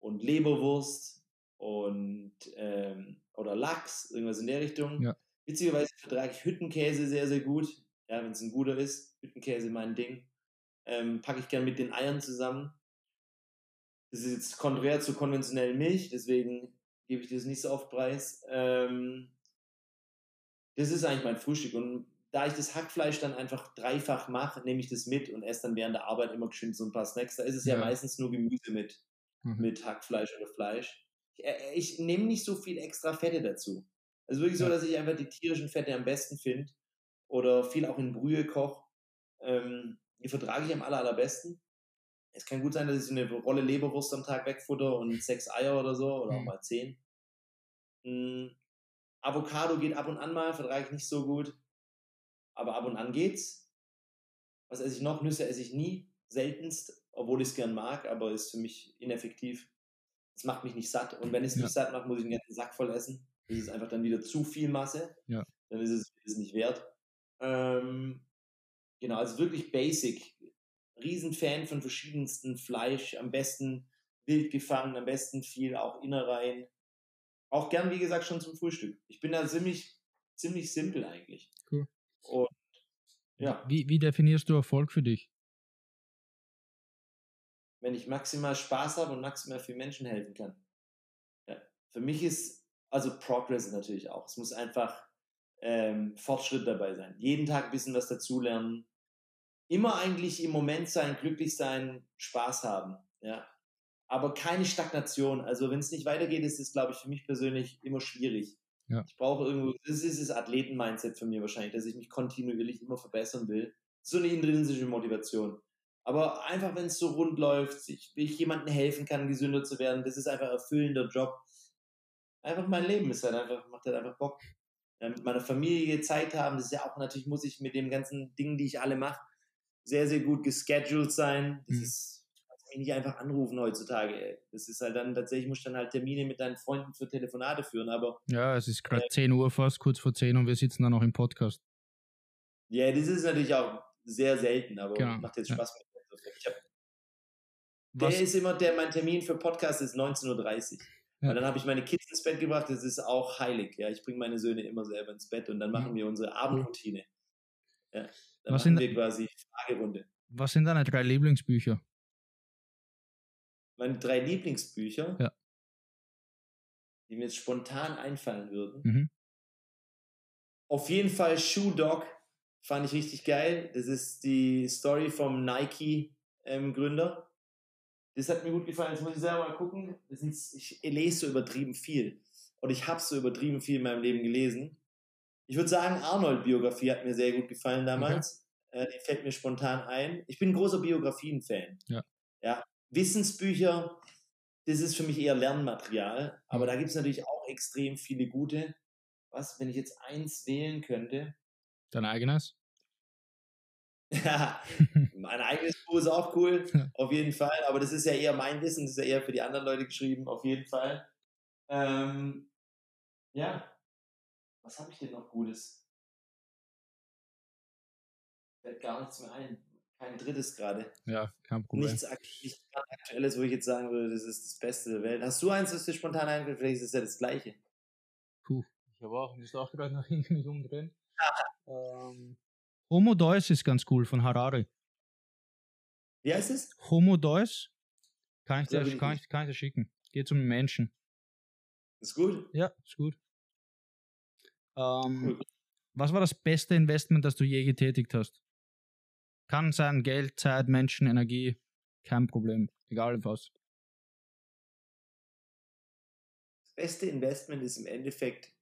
und Leberwurst und ähm, oder Lachs, irgendwas in der Richtung. Ja. Witzigerweise vertrage ich Hüttenkäse sehr, sehr gut. Ja, wenn es ein guter ist. Hüttenkäse mein Ding. Ähm, packe ich gern mit den Eiern zusammen. Das ist jetzt konträr zu konventionellen Milch, deswegen gebe ich das nicht so oft preis. Ähm, das ist eigentlich mein Frühstück. Und da ich das Hackfleisch dann einfach dreifach mache, nehme ich das mit und esse dann während der Arbeit immer geschwind so ein paar Snacks. Da ist es ja, Ja. meistens nur Gemüse mit, Mhm. mit Hackfleisch oder Fleisch. Ich, äh, ich nehme nicht so viel extra Fette dazu. Also wirklich so, Ja. dass ich einfach die tierischen Fette am besten finde oder viel auch in Brühe koche. Ähm, die vertrage ich am aller, allerbesten. Es kann gut sein, dass ich so eine Rolle Leberwurst am Tag wegfutter und sechs Eier oder so oder auch Mhm. mal zehn. Mm, Avocado geht ab und an mal, vertrage ich nicht so gut. Aber ab und an geht's. Was esse ich noch? Nüsse esse ich nie, seltenst, obwohl ich es gern mag, aber ist für mich ineffektiv. Es macht mich nicht satt. Und wenn es Ja. mich satt macht, muss ich einen ganzen Sack voll essen. Das ist einfach dann wieder zu viel Masse. Ja. Dann ist es, ist nicht wert. Ähm, genau, also wirklich basic. Riesenfan von verschiedensten Fleisch, am besten wild gefangen, am besten viel auch Innereien. Auch gern, wie gesagt, schon zum Frühstück. Ich bin da ziemlich, ziemlich simpel eigentlich. Cool. Und ja, Wie, wie definierst du Erfolg für dich? wenn ich maximal Spaß habe und maximal viel Menschen helfen kann. Ja. Für mich ist, also Progress natürlich auch. Es muss einfach ähm, Fortschritt dabei sein. Jeden Tag ein bisschen was dazulernen. Immer eigentlich im Moment sein, glücklich sein, Spaß haben. Ja. Aber keine Stagnation. Also wenn es nicht weitergeht, ist es, glaube ich, für mich persönlich immer schwierig. Ja. Ich brauche irgendwo, das ist das Athleten-Mindset von mir wahrscheinlich, dass ich mich kontinuierlich immer verbessern will. So eine intrinsische Motivation. Aber einfach, wenn es so rund läuft, ich, wie ich jemandem helfen kann, gesünder zu werden, das ist einfach ein erfüllender Job. Einfach mein Leben ist halt einfach, macht halt einfach Bock. Ja, mit meiner Familie Zeit haben, das ist ja auch natürlich, muss ich mit dem ganzen Ding, die ich alle mache, sehr, sehr gut gescheduled sein. Das Mhm. ist, kannst mich nicht einfach anrufen heutzutage. Ey. Das ist halt dann tatsächlich, musst du dann halt Termine mit deinen Freunden für Telefonate führen. Aber Ja, es ist gerade 10 Uhr fast, kurz vor 10 und wir sitzen dann noch im Podcast. ja, das ist natürlich auch sehr selten, aber Genau, macht jetzt ja. Spaß mit mir. Ich hab, Was, der ist immer, der, mein Termin für Podcast ist 19.30 Uhr. Ja. Weil dann habe ich meine Kids ins Bett gebracht, das ist auch heilig. Ja, ich bringe meine Söhne immer selber ins Bett und dann machen wir unsere Abendroutine. Ja, dann Was machen sind- wir quasi Fragerunde. was sind deine drei Lieblingsbücher? Meine drei Lieblingsbücher, Ja. die mir jetzt spontan einfallen würden. Mhm. Auf jeden Fall Shoe Dog fand ich richtig geil. Das ist die Story vom Nike-Gründer. das hat mir gut gefallen. Jetzt muss ich selber mal gucken. Ich lese so übertrieben viel. Und ich habe so übertrieben viel in meinem Leben gelesen. Ich würde sagen, Arnold-Biografie hat mir sehr gut gefallen damals. Äh, die fällt mir spontan ein. Ich bin ein großer Biografien-Fan. Ja. ja. Wissensbücher, das ist für mich eher Lernmaterial. Aber Mhm. da gibt es natürlich auch extrem viele gute. Was, wenn ich jetzt eins wählen könnte? Dein eigenes? Ja, [LAUGHS] mein eigenes Buch ist auch cool, [LAUGHS] auf jeden Fall. Aber das ist ja eher mein Wissen, das ist ja eher für die anderen Leute geschrieben, auf jeden Fall. Ähm, ja, was habe ich denn noch Gutes? Fällt gar nichts mehr ein. Kein drittes gerade. Ja, kein Problem. Nichts, Aktuelles, wo ich jetzt sagen würde, das ist das Beste der Welt. Hast du eins, das dir spontan einfällt? Vielleicht ist es ja das Gleiche. Puh, ich habe auch, ich auch gerade nach hinten mich umdrehen. [LAUGHS] ähm, Homo Deus ist ganz cool von Harari. Wie heißt es? Homo Deus? Kann ich dir, kann ich, kann ich dir schicken. Geht um den Menschen. Ist gut. Ja, ist gut. Ähm, Cool. Was war das beste Investment, das du je getätigt hast? Kann sein Geld, Zeit, Menschen, Energie, kein Problem. Egal was. Das beste Investment ist im Endeffekt,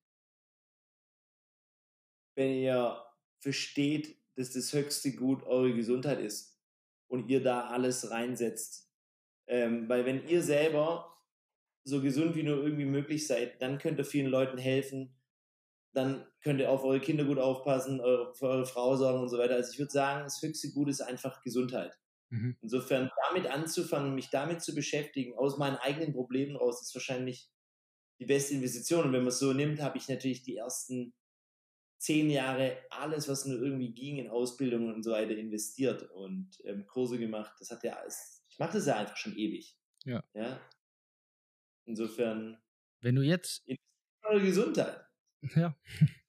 wenn ihr versteht, dass das höchste Gut eure Gesundheit ist und ihr da alles reinsetzt. Ähm, weil wenn ihr selber so gesund wie nur irgendwie möglich seid, dann könnt ihr vielen Leuten helfen, dann könnt ihr auf eure Kinder gut aufpassen, eure, für eure Frau sorgen und so weiter. Also ich würde sagen, das höchste Gut ist einfach Gesundheit. Mhm. Insofern damit anzufangen, mich damit zu beschäftigen, aus meinen eigenen Problemen raus, ist wahrscheinlich die beste Investition. Und wenn man es so nimmt, habe ich natürlich die ersten zehn Jahre alles, was nur irgendwie ging, in Ausbildung und so weiter investiert und ähm, Kurse gemacht. Das hat ja alles, ich mache das ja einfach schon ewig. Ja. ja? Insofern Wenn du jetzt, Gesundheit. Ja, [LAUGHS]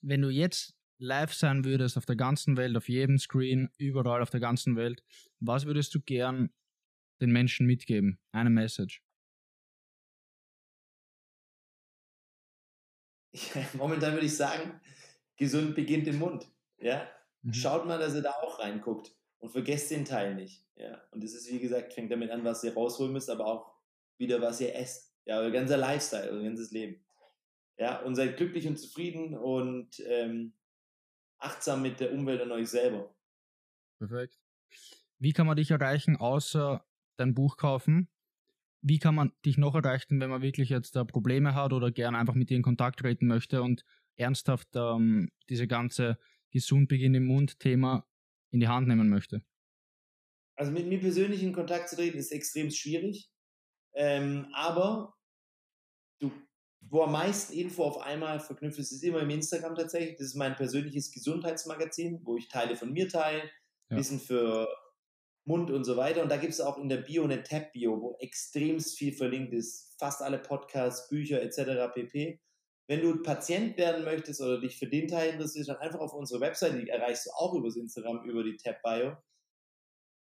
wenn du jetzt live sein würdest auf der ganzen Welt, auf jedem Screen, überall auf der ganzen Welt, was würdest du gern den Menschen mitgeben? Eine Message. [LAUGHS] Momentan würde ich sagen, gesund beginnt im Mund. Ja? Mhm. Schaut mal, dass ihr da auch reinguckt und vergesst den Teil nicht. Ja? Und das ist, wie gesagt, fängt damit an, was ihr rausholen müsst, aber auch wieder, was ihr esst. Ja, euer ganzer Lifestyle, euer ganzes Leben. Ja, und seid glücklich und zufrieden und ähm, achtsam mit der Umwelt und euch selber. Perfekt. Wie kann man dich erreichen, außer dein Buch kaufen? Wie kann man dich noch erreichen, wenn man wirklich jetzt da Probleme hat oder gerne einfach mit dir in Kontakt treten möchte und ernsthaft ähm, diese ganze gesund im Mund-Thema in die Hand nehmen möchte? Also mit mir persönlich in Kontakt zu treten ist extrem schwierig. Ähm, aber du, wo am meisten Info auf einmal verknüpft ist, ist immer im Instagram tatsächlich. Das ist mein persönliches Gesundheitsmagazin, wo ich Teile von mir teile, Ja. Wissen für Mund und so weiter. Und da gibt es auch in der Bio eine Tab-Bio, wo extremst viel verlinkt ist. Fast alle Podcasts, Bücher etc. pp. Wenn du Patient werden möchtest oder dich für den Teil interessierst, dann einfach auf unsere Webseite, die erreichst du auch übers Instagram, über die Tab-Bio.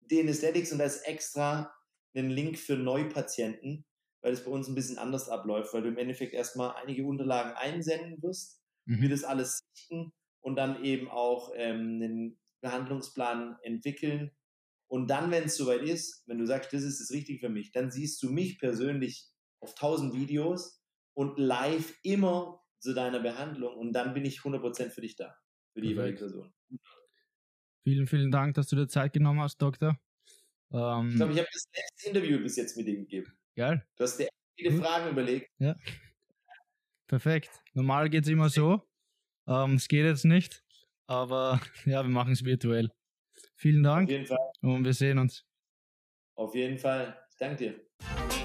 Den Aesthetics und da ist extra einen Link für Neupatienten, weil es bei uns ein bisschen anders abläuft, weil du im Endeffekt erstmal einige Unterlagen einsenden wirst, Mhm. wir das alles sichten und dann eben auch ähm, einen Behandlungsplan entwickeln. Und dann, wenn es soweit ist, wenn du sagst, das ist das Richtige für mich, dann siehst du mich persönlich auf 1000 Videos und live immer zu deiner Behandlung und dann bin ich 100% für dich da, für die jeweilige. Person. Vielen, vielen Dank, dass du dir Zeit genommen hast, Doktor. Ähm, Ich glaube, ich habe das letzte Interview bis jetzt mit dir gegeben. Geil, Du hast dir viele Gut. Fragen überlegt. perfekt. Normal geht es immer so. Ähm, es geht jetzt nicht, aber [LAUGHS] ja, wir machen es virtuell. Vielen Dank. Auf jeden Fall. Und wir sehen uns. Auf jeden Fall. Ich danke dir.